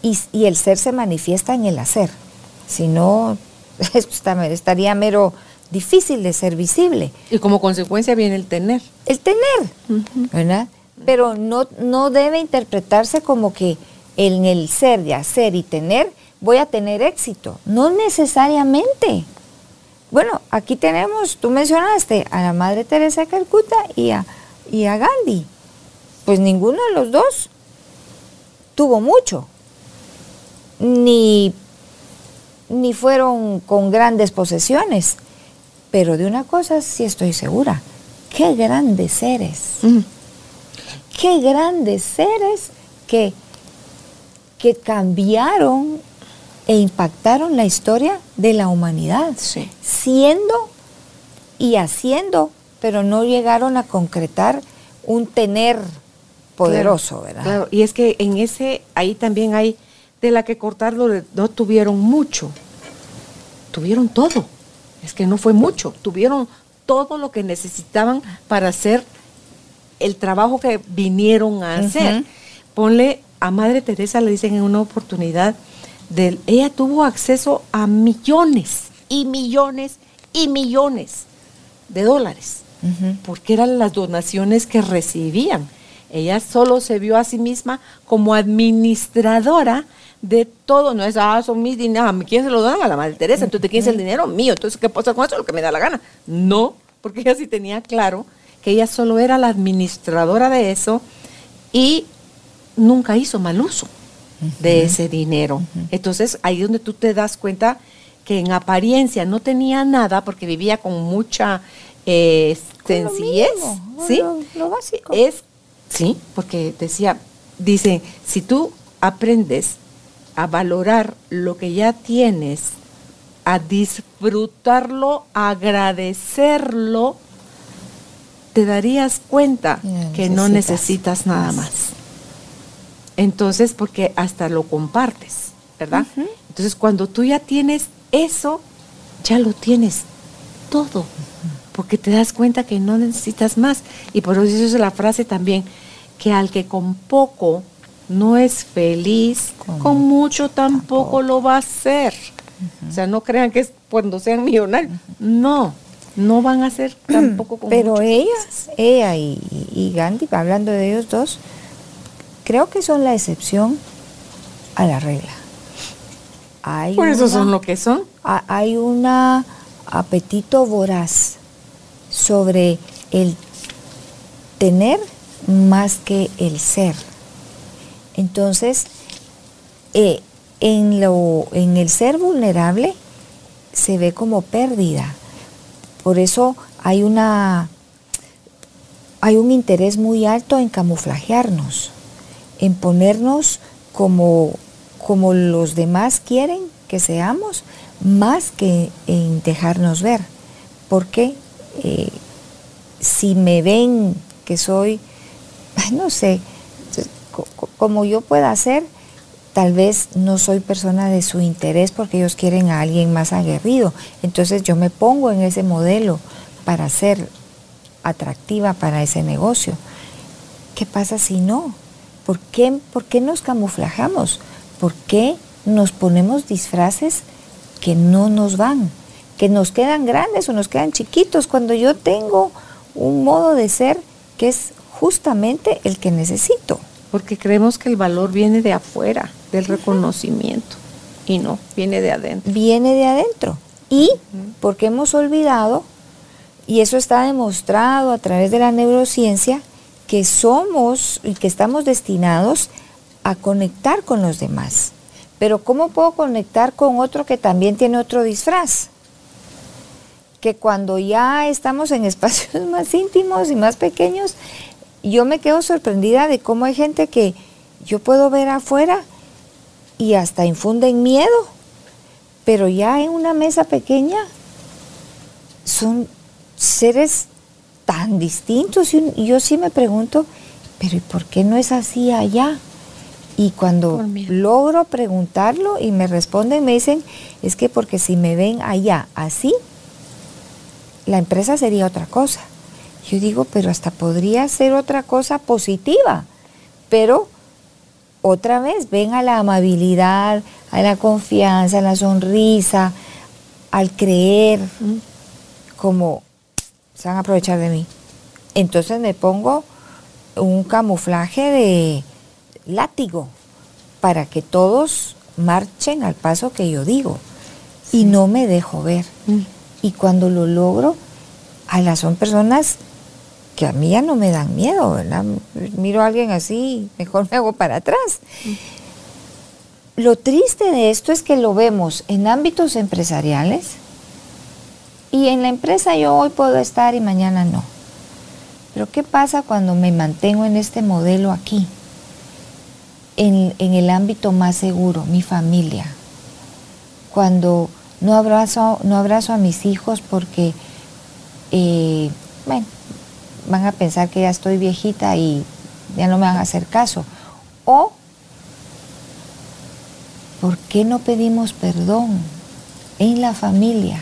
Y, y, el ser se manifiesta en el hacer. Si no, *laughs* estaría mero difícil de ser visible. Y como consecuencia viene el tener. El tener, ¿verdad? Pero no, no debe interpretarse como que en el ser de hacer y tener voy a tener éxito. No necesariamente. Bueno, aquí tenemos, tú mencionaste a la Madre Teresa de Calcuta y a, y a Gandhi. Pues ninguno de los dos tuvo mucho. Ni, ni fueron con grandes posesiones pero de una cosa sí estoy segura, qué grandes seres, qué grandes seres que, que cambiaron e impactaron la historia de la humanidad, siendo y haciendo, pero no llegaron a concretar un tener poderoso, ¿verdad? Claro, y es que en ese, ahí también hay de la que cortarlo, no tuvieron mucho, tuvieron todo. Es que no fue mucho, tuvieron todo lo que necesitaban para hacer el trabajo que vinieron a hacer. Ponle a Madre Teresa, le dicen en una oportunidad, de, ella tuvo acceso a millones y millones y millones de dólares, porque eran las donaciones que recibían. Ella solo se vio a sí misma como administradora de todo, no es, ah, son mis dineros, ¿quién se lo dan? A la Madre Teresa, entonces ¿de quién es el dinero? Mío, entonces ¿qué pasa con eso? Lo que me da la gana. No, porque ella sí tenía claro que ella solo era la administradora de eso y nunca hizo mal uso de ese dinero. Entonces ahí es donde tú te das cuenta que en apariencia no tenía nada porque vivía con mucha eh, sencillez, ¿sí? lo, básico. Es, sí, porque decía, dice, si tú aprendes a valorar lo que ya tienes, a disfrutarlo, a agradecerlo, te darías cuenta que no necesitas nada más. Entonces, porque hasta lo compartes, ¿verdad? Entonces, cuando tú ya tienes eso, ya lo tienes todo, porque te das cuenta que no necesitas más. Y por eso es la frase también, que al que con poco no es feliz, con, mucho tampoco, lo va a ser. O sea, no crean que es cuando sean millonarios. No, no van a ser *clears throat* tampoco con Pero ellas, ella y, Gandhi, hablando de ellos dos, creo que son la excepción a la regla. Hay Por eso son lo que son. Hay un apetito voraz sobre el tener más que el ser. Entonces, eh, en, lo, en el ser vulnerable se ve como pérdida. Por eso hay una hay un interés muy alto en camuflajearnos, en ponernos como, como los demás quieren que seamos, más que en dejarnos ver. Porque eh, si me ven que soy, no sé, como yo pueda ser, tal vez no soy persona de su interés porque ellos quieren a alguien más aguerrido. Entonces yo me pongo en ese modelo para ser atractiva para ese negocio. ¿Qué pasa si no? ¿Por qué, ¿Por qué nos camuflajamos? ¿Por qué nos ponemos disfraces que no nos van? Que nos quedan grandes o nos quedan chiquitos cuando yo tengo un modo de ser que es justamente el que necesito. Porque creemos que el valor viene de afuera, del reconocimiento, y no, viene de adentro. Viene de adentro. Y porque hemos olvidado y eso está demostrado a través de la neurociencia que somos y que estamos destinados a conectar con los demás. Pero ¿cómo puedo conectar con otro que también tiene otro disfraz? Que cuando ya estamos en espacios *laughs* más íntimos y más pequeños, yo me quedo sorprendida de cómo hay gente que yo puedo ver afuera y hasta infunden miedo, pero ya en una mesa pequeña son seres tan distintos y, yo sí me pregunto, pero ¿y por qué no es así allá? Y cuando logro preguntarlo y me responden, me dicen, es que porque si me ven allá así, la empresa sería otra cosa. Yo digo, pero hasta podría ser otra cosa positiva, pero otra vez ven a la amabilidad, a la confianza, a la sonrisa, al creer, como se van a aprovechar de mí. Entonces me pongo un camuflaje de látigo para que todos marchen al paso que yo digo y no me dejo ver. Mm. Y cuando lo logro, a las son personas que a mí ya no me dan miedo, ¿verdad? Miro a alguien así, mejor me hago para atrás. Lo triste de esto es que lo vemos en ámbitos empresariales, y en la empresa yo hoy puedo estar y mañana no. Pero ¿qué pasa cuando me mantengo en este modelo aquí? En, el ámbito más seguro, mi familia. Cuando no abrazo, no abrazo a mis hijos porque, eh, bueno, van a pensar que ya estoy viejita y ya no me van a hacer caso. O, ¿por qué no pedimos perdón en la familia?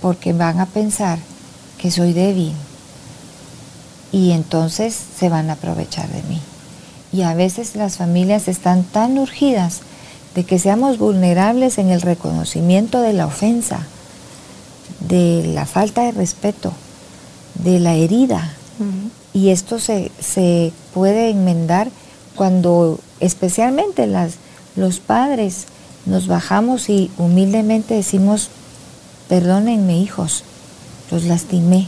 porque van a pensar que soy débil y entonces se van a aprovechar de mí. Y a veces las familias están tan urgidas de que seamos vulnerables en el reconocimiento de la ofensa, de la falta de respeto, de la herida. Y esto se, se, puede enmendar cuando especialmente las, los padres nos bajamos y humildemente decimos, Perdónenme, hijos, los lastimé.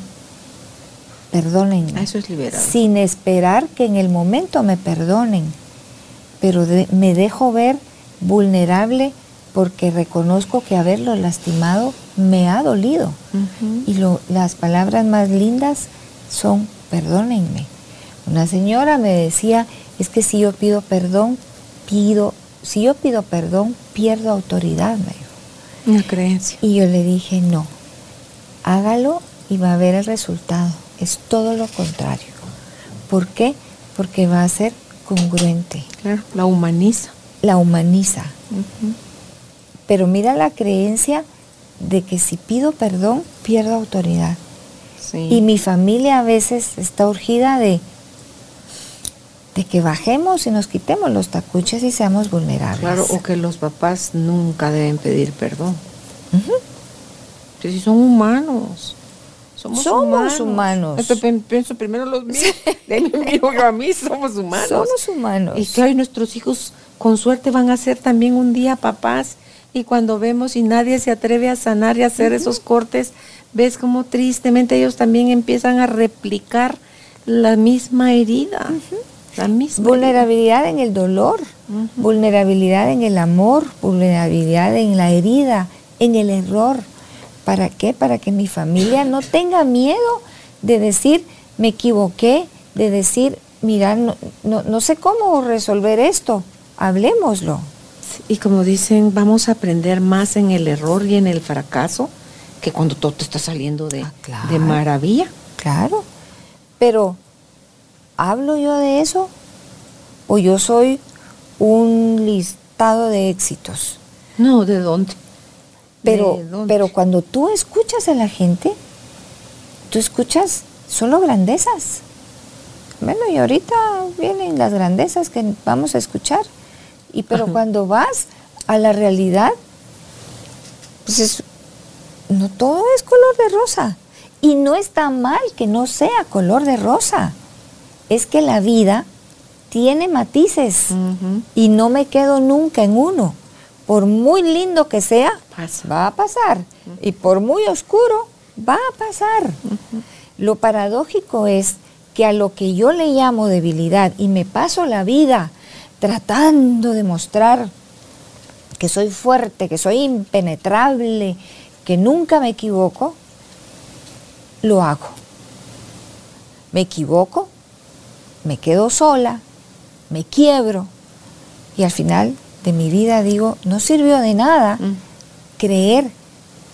Perdónenme. Eso es liberado. Sin esperar que en el momento me perdonen, pero me dejo ver vulnerable porque reconozco que haberlo lastimado me ha dolido. Y las palabras más lindas son perdónenme. Una señora me decía, es que si yo pido perdón, pido, si yo pido perdón, pierdo autoridad, me dijo. Una creencia. Y yo le dije, no, hágalo y va a ver el resultado. Es todo lo contrario. ¿Por qué? Porque va a ser congruente. Claro, la humaniza. La humaniza. Pero mira la creencia de que si pido perdón, pierdo autoridad. Y mi familia a veces está urgida de, de que bajemos y nos quitemos los tacuches y seamos vulnerables. Claro, o que los papás nunca deben pedir perdón. Si son humanos, Somos, Somos humanos. Esto pen- pienso primero los míos, *laughs* de yo a mí, somos humanos. Somos humanos. Y que hoy nuestros hijos con suerte van a ser también un día papás y cuando vemos y nadie se atreve a sanar y a hacer esos cortes, ves como tristemente ellos también empiezan a replicar la misma herida. La misma Vulnerabilidad en el dolor, vulnerabilidad en el amor, vulnerabilidad en la herida, en el error. ¿Para qué? Para que mi familia no tenga miedo de decir, me equivoqué, de decir, mira, no, no, no sé cómo resolver esto, hablemoslo. Y como dicen, vamos a aprender más en el error y en el fracaso que cuando todo te está saliendo de, Ah, claro. de maravilla. Claro, pero ¿hablo yo de eso? ¿O yo soy un listado de éxitos? No, ¿de dónde? Pero, ¿De dónde? pero cuando tú escuchas a la gente, tú escuchas solo grandezas. Bueno, y ahorita vienen las grandezas que vamos a escuchar. Y pero Ajá. cuando vas a la realidad, pues es- no todo es color de rosa. Y no está mal que no sea color de rosa. Es que la vida tiene matices y no me quedo nunca en uno. Por muy lindo que sea, Pasa. va a pasar. Y por muy oscuro, va a pasar. Lo paradójico es que a lo que yo le llamo debilidad y me paso la vida tratando de mostrar que soy fuerte, que soy impenetrable, que nunca me equivoco, lo hago. Me equivoco, me quedo sola, me quiebro y al final de mi vida digo, no sirvió de nada Mm. creer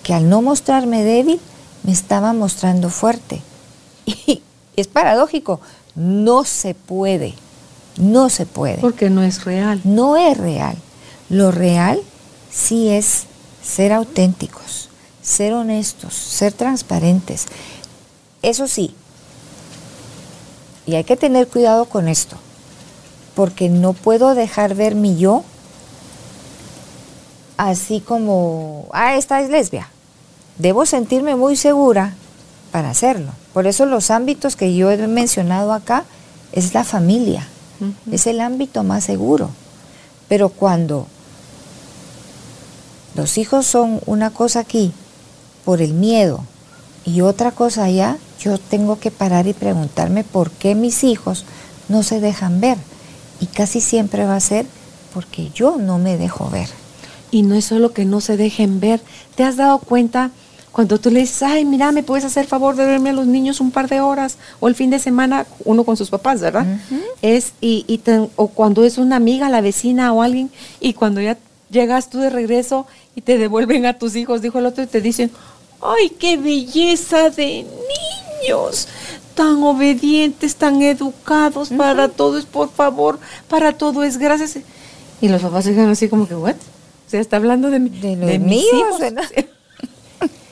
que al no mostrarme débil me estaba mostrando fuerte. *laughs* Y es paradójico, no se puede, no se puede. Porque no es real. No es real. Lo real sí es ser auténticos, ser honestos, ser transparentes. Eso sí, y hay que tener cuidado con esto, porque no puedo dejar ver mi yo así como, ah, esta es lesbia. Debo sentirme muy segura para hacerlo. Por eso los ámbitos que yo he mencionado acá es la familia, Es el ámbito más seguro. Pero cuando los hijos son una cosa aquí por el miedo y otra cosa allá, yo tengo que parar y preguntarme por qué mis hijos no se dejan ver. Y casi siempre va a ser porque yo no me dejo ver. Y no es solo que no se dejen ver. ¿Te has dado cuenta cuando tú le dices, ay, mira, me puedes hacer favor de verme a los niños un par de horas? O el fin de semana, uno con sus papás, ¿verdad? Es, y, y te- o cuando es una amiga, la vecina o alguien, y cuando ya llegas tú de regreso y te devuelven a tus hijos, dijo el otro, y te dicen, ay, qué belleza de niños, tan obedientes, tan educados, para todo es por favor, para todo es gracias. Y los papás se quedan así como que, ¿what? O sea, está hablando de, De de mis míos, hijos. *laughs*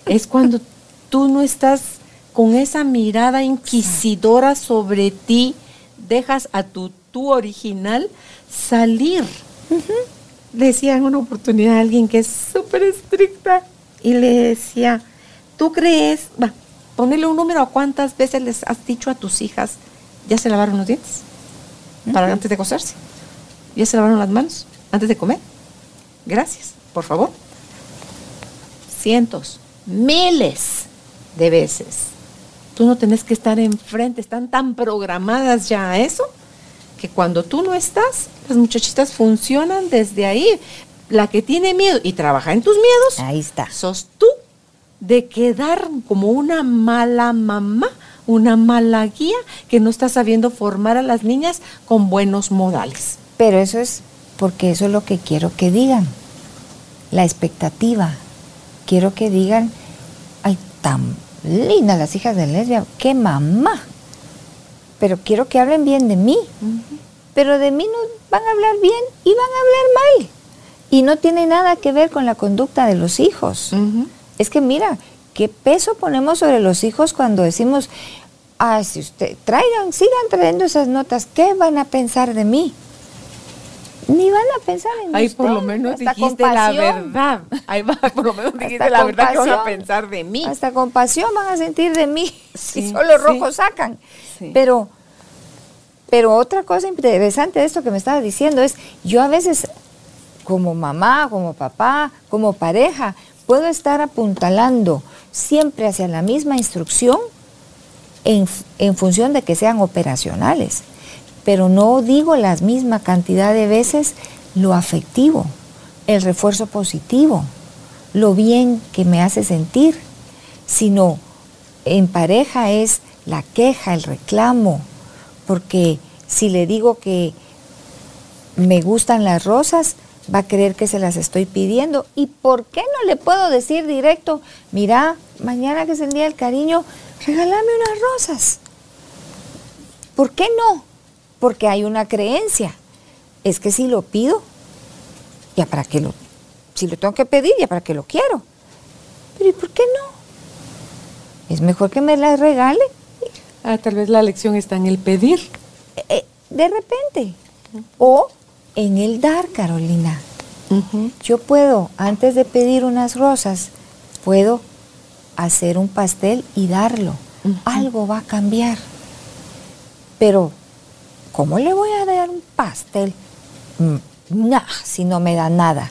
Es cuando tú no estás con esa mirada inquisidora sobre ti, dejas a tu tú original salir. Le decía en una oportunidad a alguien que es súper estricta y le decía, ¿tú crees? Va, ponele un número a cuántas veces les has dicho a tus hijas, ya se lavaron los dientes para antes de acostarse, ya se lavaron las manos antes de comer. Gracias, por favor. Cientos, miles de veces. Tú no tenés que estar enfrente, están tan programadas ya a eso que cuando tú no estás, las muchachitas funcionan desde ahí. La que tiene miedo y trabaja en tus miedos, Ahí está. sos tú de quedar como una mala mamá, una mala guía que no está sabiendo formar a las niñas con buenos modales. Pero eso es porque eso es lo que quiero que digan. La expectativa. Quiero que digan, ay, tan lindas las hijas de lesbia, qué mamá. Pero quiero que hablen bien de mí. Pero de mí no van a hablar bien y van a hablar mal. Y no tiene nada que ver con la conducta de los hijos. Es que mira, qué peso ponemos sobre los hijos cuando decimos, ah, si usted, traigan, sigan trayendo esas notas, ¿qué van a pensar de mí? Ni van a pensar en Ahí usted. por lo menos Hasta dijiste la verdad. Ahí va, por lo menos dijiste Hasta la verdad que van a pensar de mí. Hasta compasión van a sentir de mí *laughs* Sí, si solo sí. rojos sacan. Sí. Pero, pero otra cosa interesante de esto que me estaba diciendo es, yo a veces como mamá, como papá, como pareja, puedo estar apuntalando siempre hacia la misma instrucción en, en función de que sean operacionales, pero no digo la misma cantidad de veces lo afectivo, el refuerzo positivo, lo bien que me hace sentir, sino en pareja es la queja, el reclamo, porque si le digo que me gustan las rosas, va a creer que se las estoy pidiendo. ¿Y por qué no le puedo decir directo, mira, mañana que es el Día del Cariño, regálame unas rosas? ¿Por qué no? Porque hay una creencia. Es que si lo pido, ya para qué lo, si lo tengo que pedir, ya para qué lo quiero. Pero ¿y por qué no? Es mejor que me las regale Ah, tal vez la lección está en el pedir. eh, de repente. O en el dar, Carolina. Yo puedo, antes de pedir unas rosas, puedo hacer un pastel y darlo. Algo va a cambiar. Pero, ¿cómo le voy a dar un pastel? Mm, Nah, si no me da nada.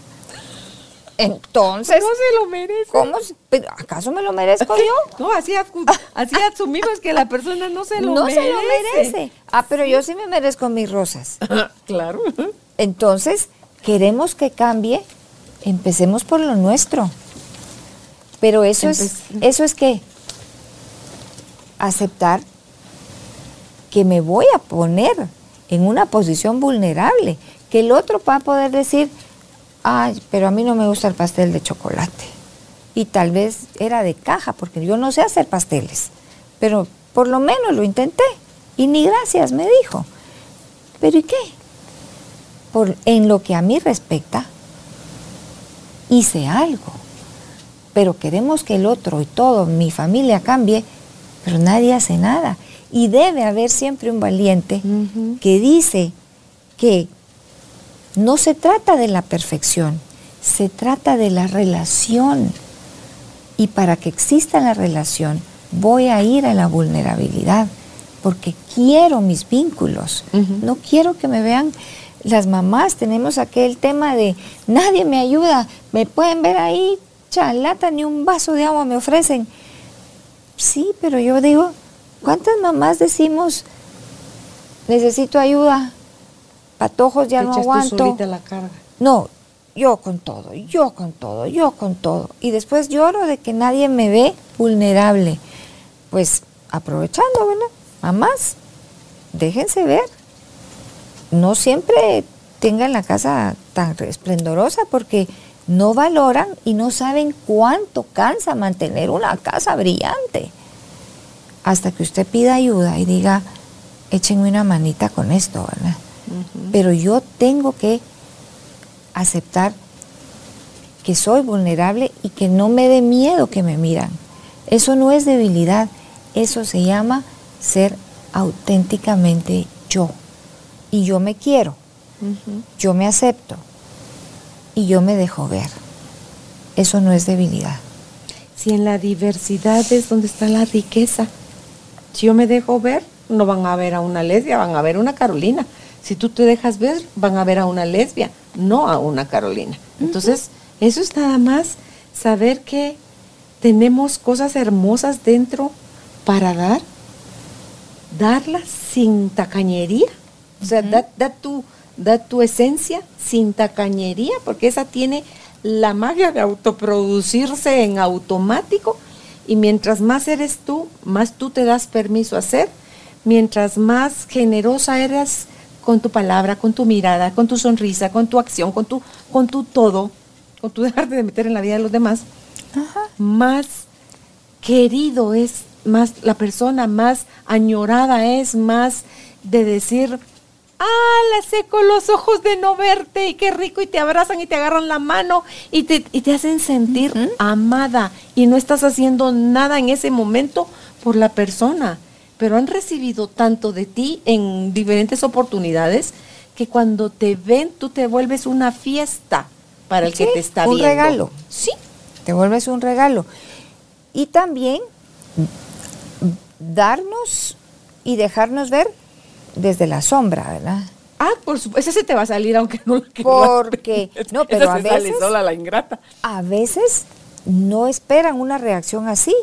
Entonces, no se lo merece. ¿cómo? pero, ¿Acaso me lo merezco yo? *laughs* No, así, así asumimos que la persona no se lo no merece. se lo merece. Ah, pero yo sí me merezco mis rosas. *laughs* claro. Entonces, queremos que cambie, empecemos por lo nuestro. Pero eso es, eso es que aceptar que me voy a poner en una posición vulnerable, que el otro va a poder decir, ay, pero a mí no me gusta el pastel de chocolate. Y tal vez era de caja, porque yo no sé hacer pasteles, pero por lo menos lo intenté. Y ni gracias me dijo. ¿Pero y qué? Por, en lo que a mí respecta, hice algo. Pero queremos que el otro y todo, mi familia cambie, pero nadie hace nada. Y debe haber siempre un valiente que dice que no se trata de la perfección, se trata de la relación. Y para que exista la relación, voy a ir a la vulnerabilidad, porque quiero mis vínculos. No quiero que me vean las mamás. Tenemos aquel tema de nadie me ayuda, me pueden ver ahí, chalata, ni un vaso de agua me ofrecen. Sí, pero yo digo, ¿cuántas mamás decimos, necesito ayuda? Patojos ya Te no tú aguanto. solita la carga. No, yo con todo, yo con todo, yo con todo. Y después lloro de que nadie me ve vulnerable. Pues aprovechando, ¿verdad? Mamás, déjense ver. No siempre tengan la casa tan esplendorosa porque no valoran y no saben cuánto cansa mantener una casa brillante. Hasta que usted pida ayuda y diga, échenme una manita con esto, ¿verdad? Pero yo tengo que aceptar que soy vulnerable y que no me dé miedo que me miran. Eso no es debilidad, eso se llama ser auténticamente yo. Y yo me quiero, yo me acepto y yo me dejo ver. Eso no es debilidad. Si en la diversidad es donde está la riqueza. Si yo me dejo ver, no van a ver a una lesbia, van a ver una Carolina. Si tú te dejas ver, van a ver a una lesbia, no a una Carolina. Entonces, eso es nada más saber que tenemos cosas hermosas dentro para dar, darlas sin tacañería. O sea, da, da tu, da tu esencia sin tacañería, porque esa tiene la magia de autoproducirse en automático. Y mientras más eres tú, más tú te das permiso a ser. Mientras más generosa eres con tu palabra, con tu mirada, con tu sonrisa, con tu acción, con tu, con tu todo, con tu *laughs* dejarte de meter en la vida de los demás, más querido es, más la persona, más añorada es, más de decir, ah, la seco los ojos de no verte y qué rico y te abrazan y te agarran la mano y te, y te hacen sentir amada y no estás haciendo nada en ese momento por la persona, pero han recibido tanto de ti en diferentes oportunidades que cuando te ven tú te vuelves una fiesta para el que te está un viendo. regalo. Sí, te vuelves un regalo. Y también darnos y dejarnos ver desde la sombra, ¿verdad? Ah, por supuesto, ese se te va a salir aunque no lo quieras. Porque- *laughs* no, Esa pero a sale veces- sola la ingrata. A veces no esperan una reacción así.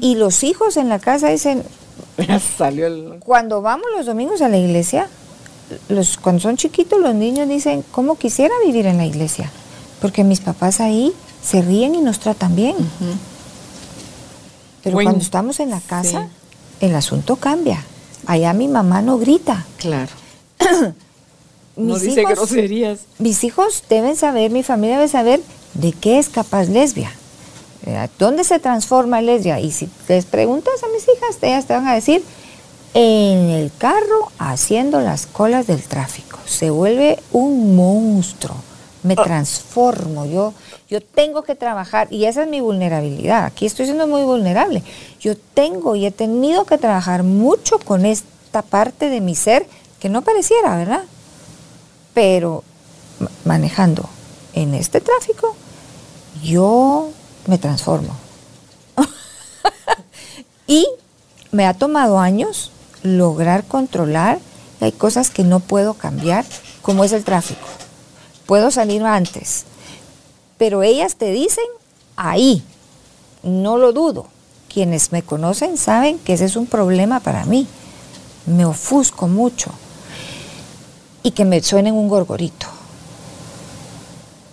Y los hijos en la casa dicen, *laughs* Ya salió el... cuando vamos los domingos a la iglesia, los, cuando son chiquitos los niños dicen, ¿cómo quisiera vivir en la iglesia? Porque mis papás ahí se ríen y nos tratan bien. Pero Bueno, cuando estamos en la casa, sí. el asunto cambia. Allá mi mamá no grita. Claro. *clears throat* no Mis dice hijos- groserías. Mis hijos deben saber, mi familia debe saber de qué es capaz lesbia. Eh, ¿Dónde se transforma lesbia? Y si les preguntas a mis hijas, ellas te van a decir, en el carro haciendo las colas del tráfico. Se vuelve un monstruo. Me transformo. Yo, yo tengo que trabajar y esa es mi vulnerabilidad. Aquí estoy siendo muy vulnerable. Yo tengo y he tenido que trabajar mucho con esta parte de mi ser que no pareciera, ¿verdad? pero ma- manejando en este tráfico, yo me transformo. *laughs* y me ha tomado años lograr controlar, hay cosas que no puedo cambiar, como es el tráfico. Puedo salir antes, pero ellas te dicen ahí, no lo dudo. Quienes me conocen saben que ese es un problema para mí. Me ofusco mucho y que me suenen un gorgorito.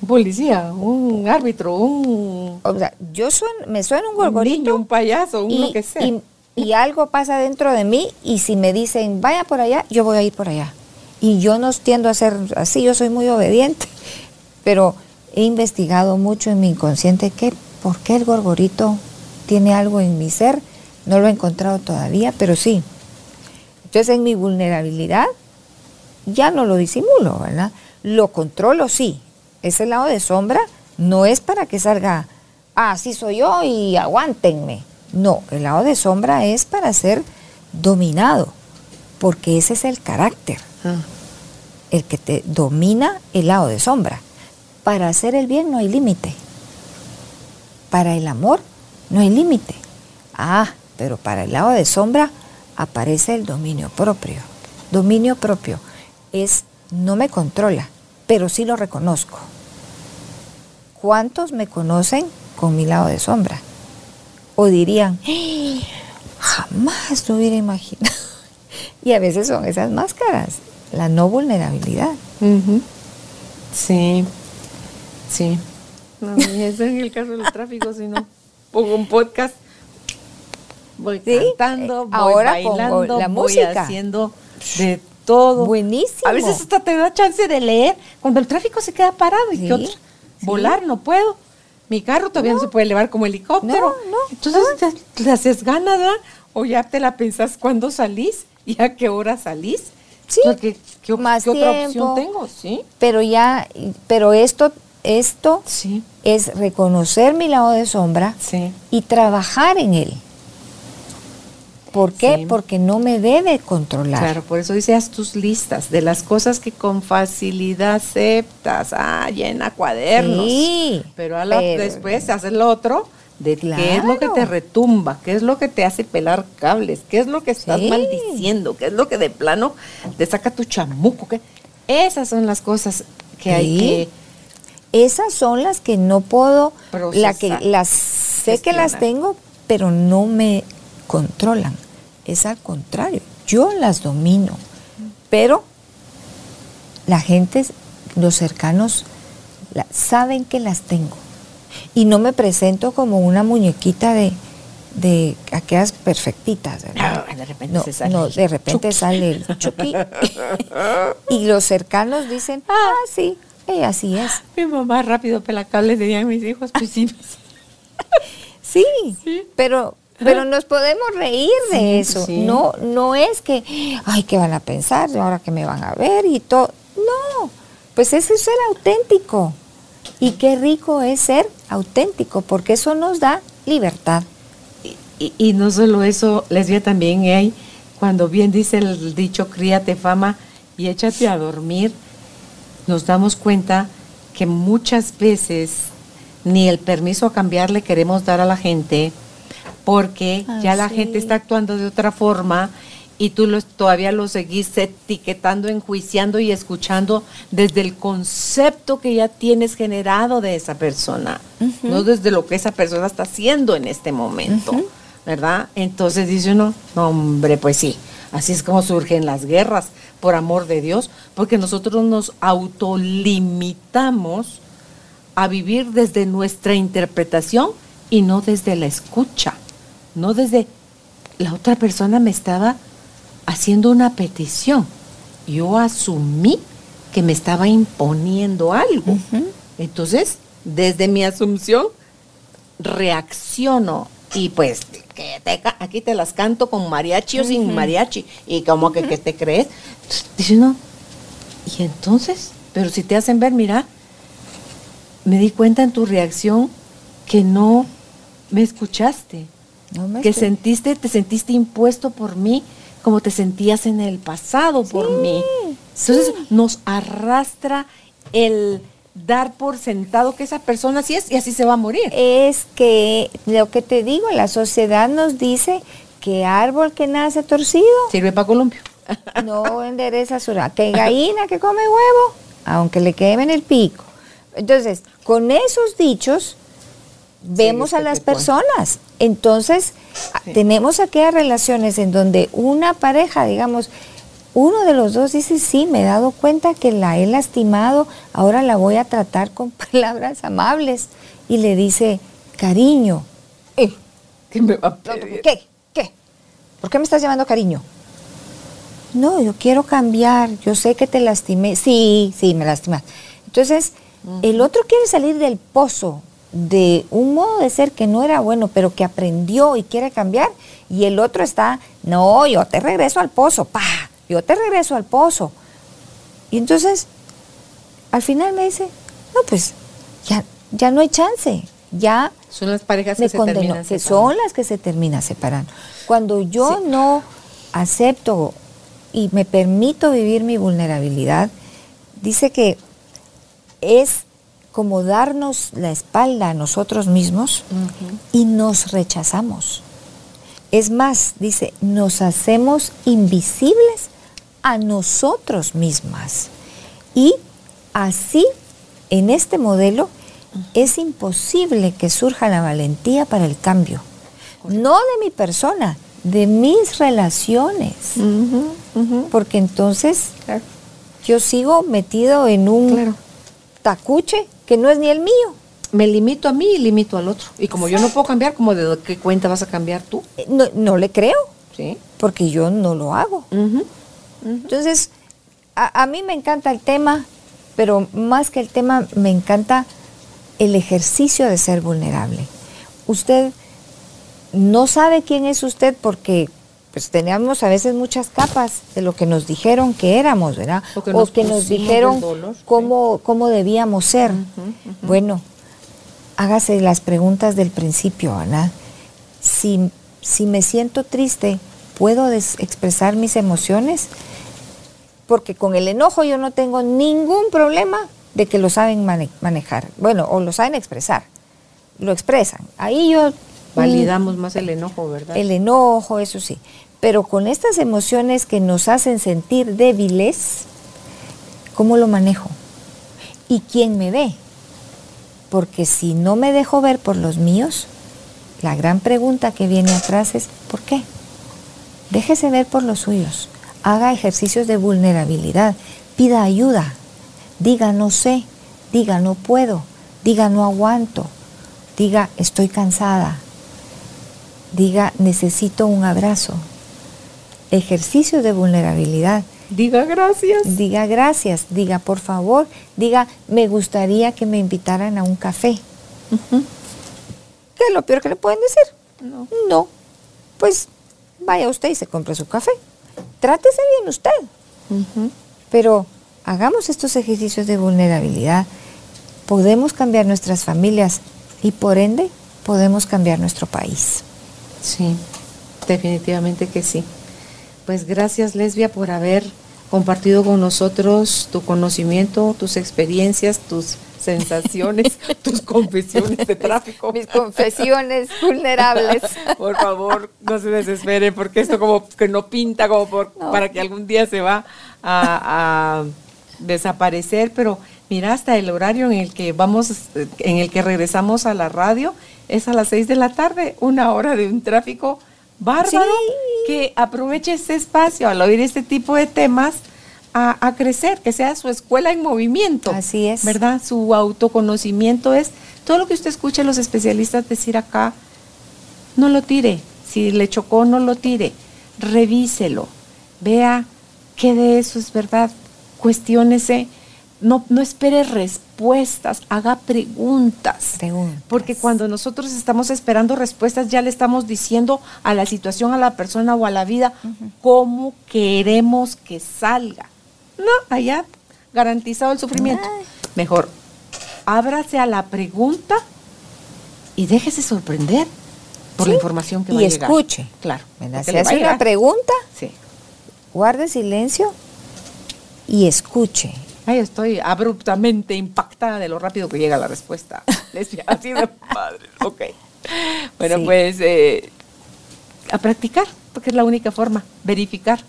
Un policía, un árbitro, un, O sea, yo sueno- me suena un un gorgorito niño, un payaso, un y, lo que sea. y- y algo pasa dentro de mí y si me dicen vaya por allá, yo voy a ir por allá. Y yo no tiendo a ser así, yo soy muy obediente, pero he investigado mucho en mi inconsciente que por qué el gorgorito tiene algo en mi ser, no lo he encontrado todavía, pero sí. Entonces en mi vulnerabilidad ya no lo disimulo, ¿verdad? Lo controlo, sí. Ese lado de sombra no es para que salga, ah, así soy yo y aguántenme. No, el lado de sombra es para ser dominado, porque ese es el carácter, Ah, el que te domina el lado de sombra. Para hacer el bien no hay límite. Para el amor no hay límite. Ah, pero para el lado de sombra aparece el dominio propio. Dominio propio es no me controla, pero sí lo reconozco. ¿Cuántos me conocen con mi lado de sombra? O dirían, "¡Ah! jamás lo hubiera imaginado. *laughs* Y a veces son esas máscaras, la no vulnerabilidad. Sí, sí. No, eso en el caso del tráfico, si no pongo un podcast, voy Sí, cantando, eh, voy ahora pongo bailando, la voy música. haciendo de todo. Buenísimo. A veces hasta te da chance de leer cuando el tráfico se queda parado y Sí, que otro, volar no puedo. Mi carro todavía no, se puede elevar como helicóptero. No, no, Entonces te, te haces ganas, ¿verdad? O ya te la pensás cuándo salís y a qué hora salís. Sí, ¿qué, op- más qué otra opción tengo? Sí. Pero ya, pero esto, esto Sí. es reconocer mi lado de sombra Sí. y trabajar en él. ¿Por qué? Sí. Porque no me debe controlar. Claro, por eso dice haz tus listas de las cosas que con facilidad aceptas. Ah, llena cuadernos. Sí, pero, a la- pero- después haces lo otro de qué es lo que te retumba, qué es lo que te hace pelar cables, qué es lo que estás Sí. maldiciendo, qué es lo que de plano te saca tu chamuco. ¿qué? Esas son las cosas que hay que... Esas son las que no puedo, la que Procesar, las sé que las tengo, pero no me controlan. Es al contrario, yo las domino, pero la gente, los cercanos, la- saben que las tengo. Y no me presento como una muñequita de, de aquellas perfectitas, ¿verdad? No, de repente no, se sale no, el de repente sale el *laughs* chucky. *laughs* y los cercanos dicen, ah, sí, ella así es. Mi mamá rápido pela cables, dirían mis hijos, pues sí. *laughs* Sí, Sí. pero pero nos podemos reír de Sí, eso. sí. No no es que, ay, ¿qué van a pensar? Ahora que me van a ver y todo. No, pues eso es ser auténtico. Y qué rico es ser auténtico, porque eso nos da libertad. Y, y- y no solo eso, lesbia también hay, cuando bien dice el dicho críate fama, y échate a dormir, nos damos cuenta que muchas veces ni el permiso a cambiar le queremos dar a la gente porque Ah, ya la sí. gente está actuando de otra forma y tú los, todavía lo seguís etiquetando, enjuiciando y escuchando desde el concepto que ya tienes generado de esa persona, no desde lo que esa persona está haciendo en este momento, ¿verdad? Entonces dice uno, no, hombre, pues sí, así es como surgen las guerras, por amor de Dios, porque nosotros nos autolimitamos a vivir desde nuestra interpretación y no desde la escucha, no desde la otra persona me estaba haciendo una petición. Yo asumí que me estaba imponiendo algo. Entonces, desde mi asunción, reacciono y pues que te aquí te las canto con mariachi o sin mariachi y como que, que te crees. Dice no. Y entonces, pero si te hacen ver, mira, me di cuenta en tu reacción que no me escuchaste, No me que estoy- sentiste, te sentiste impuesto por mí como te sentías en el pasado por mí. Entonces nos arrastra el dar por sentado que esa persona así es y así se va a morir. es que lo que te digo, la sociedad nos dice que árbol que nace torcido Sirve para columpio. *laughs* no endereza su que *laughs* gallina que come huevo, aunque le quemen el pico. Entonces, con esos dichos vemos Sí, a las personas. Entonces, Sí. tenemos aquellas relaciones en donde una pareja, digamos, uno de los dos dice, sí, me he dado cuenta que la he lastimado, ahora la voy a tratar con *laughs* palabras amables. Y le dice, cariño. Eh, ¿Qué me va a pedir? ¿Qué? ¿Qué? ¿Por qué me estás llamando cariño? No, yo quiero cambiar. Yo sé que te lastimé. Sí, sí, me lastimas. Entonces, el otro quiere salir del pozo de un modo de ser que no era bueno, pero que aprendió y quiere cambiar. Y el otro está, no, yo te regreso al pozo, pa, yo te regreso al pozo. Y entonces, al final me dice, no, pues ya, ya no hay chance. Ya Son las parejas me que se condenó, terminan que son las que se terminan separando. Cuando yo Sí. no acepto y me permito vivir mi vulnerabilidad, dice que es como darnos la espalda a nosotros mismos y nos rechazamos. Es más, dice, nos hacemos invisibles a nosotros mismas. Y así, en este modelo, es imposible que surja la valentía para el cambio. No de mi persona, de mis relaciones. Porque entonces Claro. yo sigo metido en un Claro. tacuche que no es ni el mío. Me limito a mí y limito al otro. Y como yo no puedo cambiar, como de qué cuenta vas a cambiar tú? Eh, No, no le creo, Sí. porque yo no lo hago. Entonces, a, a mí me encanta el tema, pero más que el tema, me encanta el ejercicio de ser vulnerable. Usted no sabe quién es usted porque pues teníamos a veces muchas capas de lo que nos dijeron que éramos, ¿verdad? O que nos dijeron sí. cómo, cómo debíamos ser. Bueno, hágase las preguntas del principio, ¿verdad? Si, si me siento triste, ¿puedo expresar mis emociones? Porque con el enojo yo no tengo ningún problema de que lo saben mane- manejar. Bueno, o lo saben expresar. Lo expresan. Ahí yo... Validamos más el enojo, ¿verdad? El enojo, eso sí. Pero con estas emociones que nos hacen sentir débiles, ¿cómo lo manejo? ¿Y quién me ve? Porque si no me dejo ver por los míos, la gran pregunta que viene atrás es, ¿por qué? Déjese ver por los suyos. Haga ejercicios de vulnerabilidad. Pida ayuda. Diga no sé. Diga no puedo. Diga no aguanto. Diga estoy cansada. Diga necesito un abrazo. Ejercicios de vulnerabilidad. Diga gracias. Diga gracias. Diga por favor. Diga me gustaría que me invitaran a un café. ¿Qué es lo peor que le pueden decir? No. No. Pues vaya usted y se compre su café. Trátese bien usted. Pero hagamos estos ejercicios de vulnerabilidad. Podemos cambiar nuestras familias y por ende podemos cambiar nuestro país. Sí, definitivamente que sí. Pues gracias, Lesbia, por haber compartido con nosotros tu conocimiento, tus experiencias, tus sensaciones, *laughs* tus confesiones de tráfico. Mis confesiones vulnerables. *laughs* Por favor, no se desespere, porque esto como que no pinta como por, para que algún día se va a, a desaparecer, pero mira, hasta el horario en el que vamos, en el que regresamos a la radio, es a las seis de la tarde, una hora de un tráfico bárbaro, que aproveche este espacio al oír este tipo de temas a, crecer, que sea su escuela en movimiento. Así es. ¿Verdad? Su autoconocimiento es todo lo que usted escuche a los especialistas decir acá, no lo tire, si le chocó, no lo tire, revíselo, vea qué de eso es verdad, cuestiónese no, no espere respuestas, haga preguntas. Porque cuando nosotros estamos esperando respuestas, ya le estamos diciendo a la situación, a la persona o a la vida cómo queremos que salga. No, allá garantizado el sufrimiento. Mejor, ábrase a la pregunta y déjese sorprender por la información que va a llegar. Y escuche. Claro. Si hace una pregunta, sí. guarde silencio y escuche Ay, estoy abruptamente impactada de lo rápido que llega la respuesta. *laughs* Así de padre. Ok. Bueno, pues eh, a practicar, porque es la única forma, verificar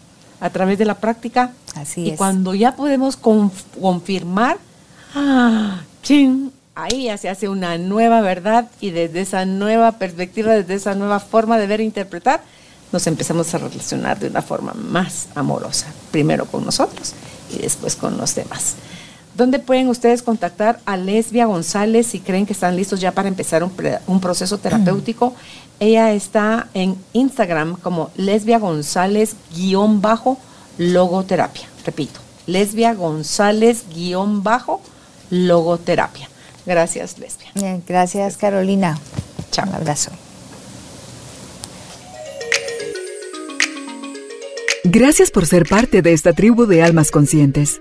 a través de la práctica. Así y cuando ya podemos confirmar, ah, ahí ya se hace una nueva verdad y desde esa nueva perspectiva, desde esa nueva forma de ver e interpretar, nos empezamos a relacionar de una forma más amorosa, primero con nosotros y después con los demás. ¿Dónde pueden ustedes contactar a Lesbia González si creen que están listos ya para empezar un, proceso terapéutico? Ella está en Instagram como Lesbia González guion bajo logoterapia. Repito, Lesbia González guion bajo logoterapia. Gracias, Lesbia. gracias, Carolina. Chao. Un abrazo. Gracias por ser parte de esta tribu de almas conscientes.